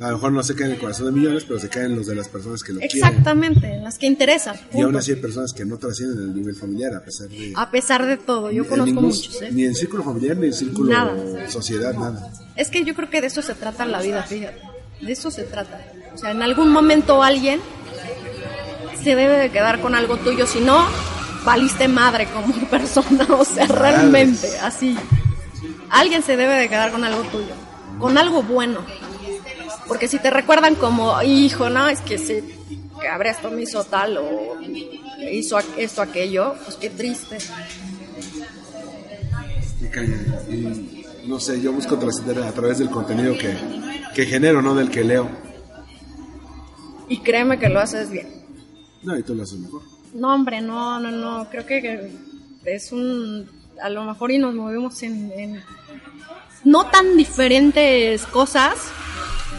A lo mejor no se cae en el corazón de millones, pero se caen en los de las personas que lo quieren. Exactamente, en las que interesan. Y aún así hay personas que no trascienden el nivel familiar, a pesar de... A pesar de todo, yo conozco ningún- muchos. ¿eh? Ni en círculo familiar, ni en círculo Nada. sociedad, nada. Es que yo creo que de eso se trata la vida, fíjate. De eso se trata. O sea, en algún momento alguien se debe de quedar con algo tuyo, si no, valiste madre como [LAUGHS] persona. O sea, realmente, así. Alguien se debe de quedar con algo tuyo, con algo bueno. Porque si te recuerdan como, hijo, no, es que se habrá esto me hizo tal o hizo esto, aquello, pues qué triste. Y caña. Y no sé, yo busco trascender a través del contenido que, que genero, no del que leo. Y créeme que lo haces bien. No, y tú lo haces mejor. No, hombre, no, no, no. Creo que que es un. A lo mejor y nos movemos en. en no tan diferentes cosas,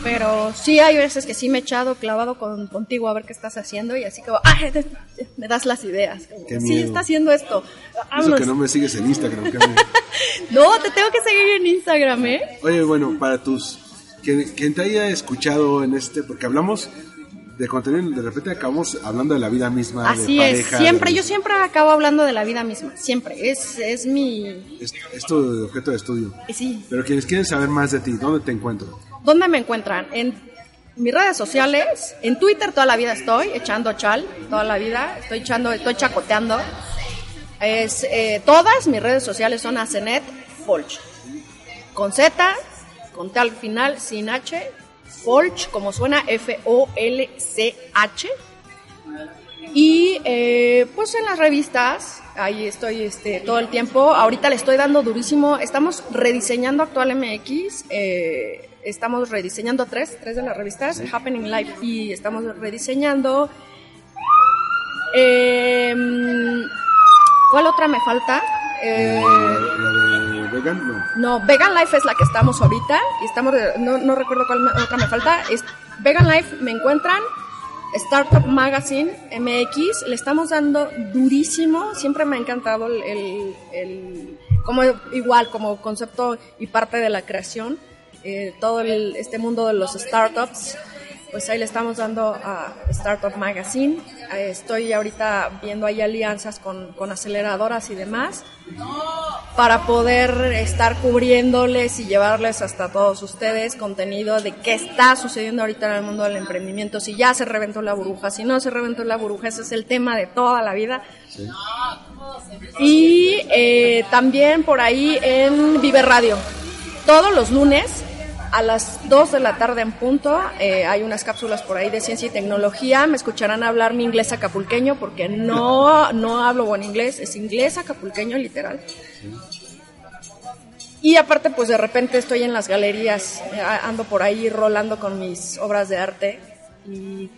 pero sí hay veces que sí me he echado clavado con, contigo a ver qué estás haciendo y así como. Te- me das las ideas. Como, Qué sí, miedo. está haciendo esto. Eso que no me sigues en Instagram. que me- [LAUGHS] No, te tengo que seguir en Instagram, ¿eh? Oye, bueno, para tus... Quien, quien te haya escuchado en este... Porque hablamos de contenido, de repente acabamos hablando de la vida misma, Así de es. Siempre, de- yo siempre acabo hablando de la vida misma. Siempre. Es, es mi. Es, es tu objeto de estudio. Sí. Pero quienes quieren saber más de ti, ¿dónde te encuentro? ¿Dónde me encuentran? En mis redes sociales, en Twitter toda la vida estoy, echando chal, toda la vida, estoy echando, estoy chacoteando. Es, eh, todas mis redes sociales son Asenet Folch. Con Z, con T al final, sin H, Folch, como suena, F-O-L-C-H. Y eh, pues en las revistas, ahí estoy este, todo el tiempo. Ahorita le estoy dando durísimo. Estamos rediseñando Actual MX. eh, estamos rediseñando tres, tres de las revistas, Happening Live. Y estamos rediseñando. em, ¿Cuál otra me falta? Eh, ¿La de vegan? No. no, Vegan Life es la que estamos ahorita y estamos, no, no recuerdo cuál me- otra me falta. Es, Vegan Life me encuentran, Startup Magazine MX, le estamos dando durísimo, siempre me ha encantado el, el- el- como igual, como concepto y parte de la creación, eh, todo el- este mundo de los startups. Pues ahí le estamos dando a Startup Magazine. Eh, Estoy ahorita viendo ahí alianzas con, con aceleradoras y demás para poder estar cubriéndoles y llevarles hasta todos ustedes contenido de qué está sucediendo ahorita en el mundo del emprendimiento, si ya se reventó la burbuja, si no se reventó la burbuja, ese es el tema de toda la vida. Y eh, también por ahí en Vive Radio, todos los lunes a las 2 de la tarde en punto, eh, hay unas cápsulas por ahí de ciencia y tecnología, me escucharán hablar mi inglés acapulqueño porque no, no hablo buen inglés, es inglés acapulqueño literal. Y aparte, pues de repente estoy en las galerías, ando por ahí rolando con mis obras de arte y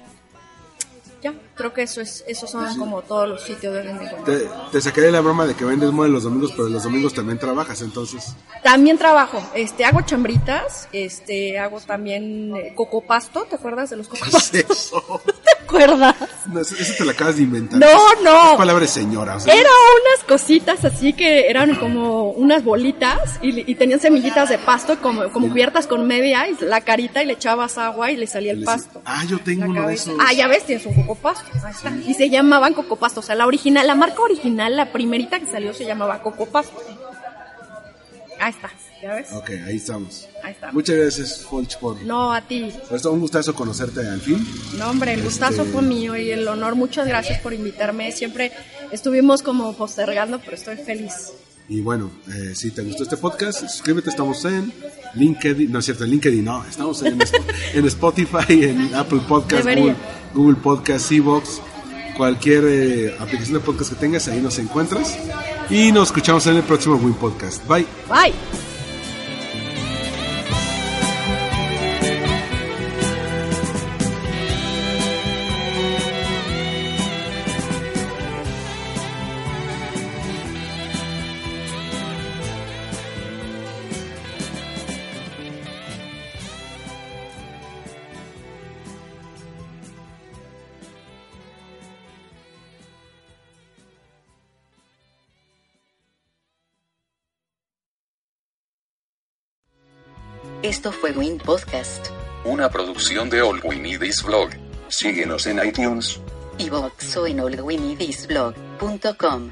ya, creo que eso es, esos son como todos los sitios de venta. Te, te sacaré la broma de que vendes mole los domingos, pero los domingos también trabajas, entonces. También trabajo, este, hago chambritas, este, hago también eh, cocopasto, ¿te acuerdas de los [LAUGHS] ¿Qué es cocopastos? eso? [LAUGHS] ¿Te acuerdas? No, eso, eso te lo acabas de inventar. No, no. Es palabra de señora. o sea, Eran unas cositas así que eran como unas bolitas y, y tenían semillitas de pasto como, como cubiertas con media y la carita y le echabas agua y le salía el pasto. Ah, yo tengo La uno de esos. Ah, ya ves, tienes un cocopasto. Y se llamaban cocopasto. O sea, la original, la marca original, la primerita que salió se llamaba cocopasto. Ahí está, ¿ya ves? Ok, ahí estamos. Ahí está. Muchas gracias, Folch, por, No, a ti. esto. Un gustazo conocerte al fin. No, hombre, el gustazo Este- fue mío y el honor. Muchas gracias por invitarme. Siempre estuvimos como postergando, pero estoy feliz. Y bueno, eh, si te gustó este podcast, suscríbete. Estamos en LinkedIn, no es cierto, en LinkedIn no. Estamos en, [LAUGHS] en Spotify, en Apple Podcast. Google, Google Podcast, Evox, cualquier eh, aplicación de podcast que tengas, ahí nos encuentras. Y nos escuchamos en el próximo Win Podcast. Bye. Bye. Esto fue Win Podcast, Una producción de All We Need Is Blog. Síguenos en iTunes. iVoox o en allwinidisblog.com.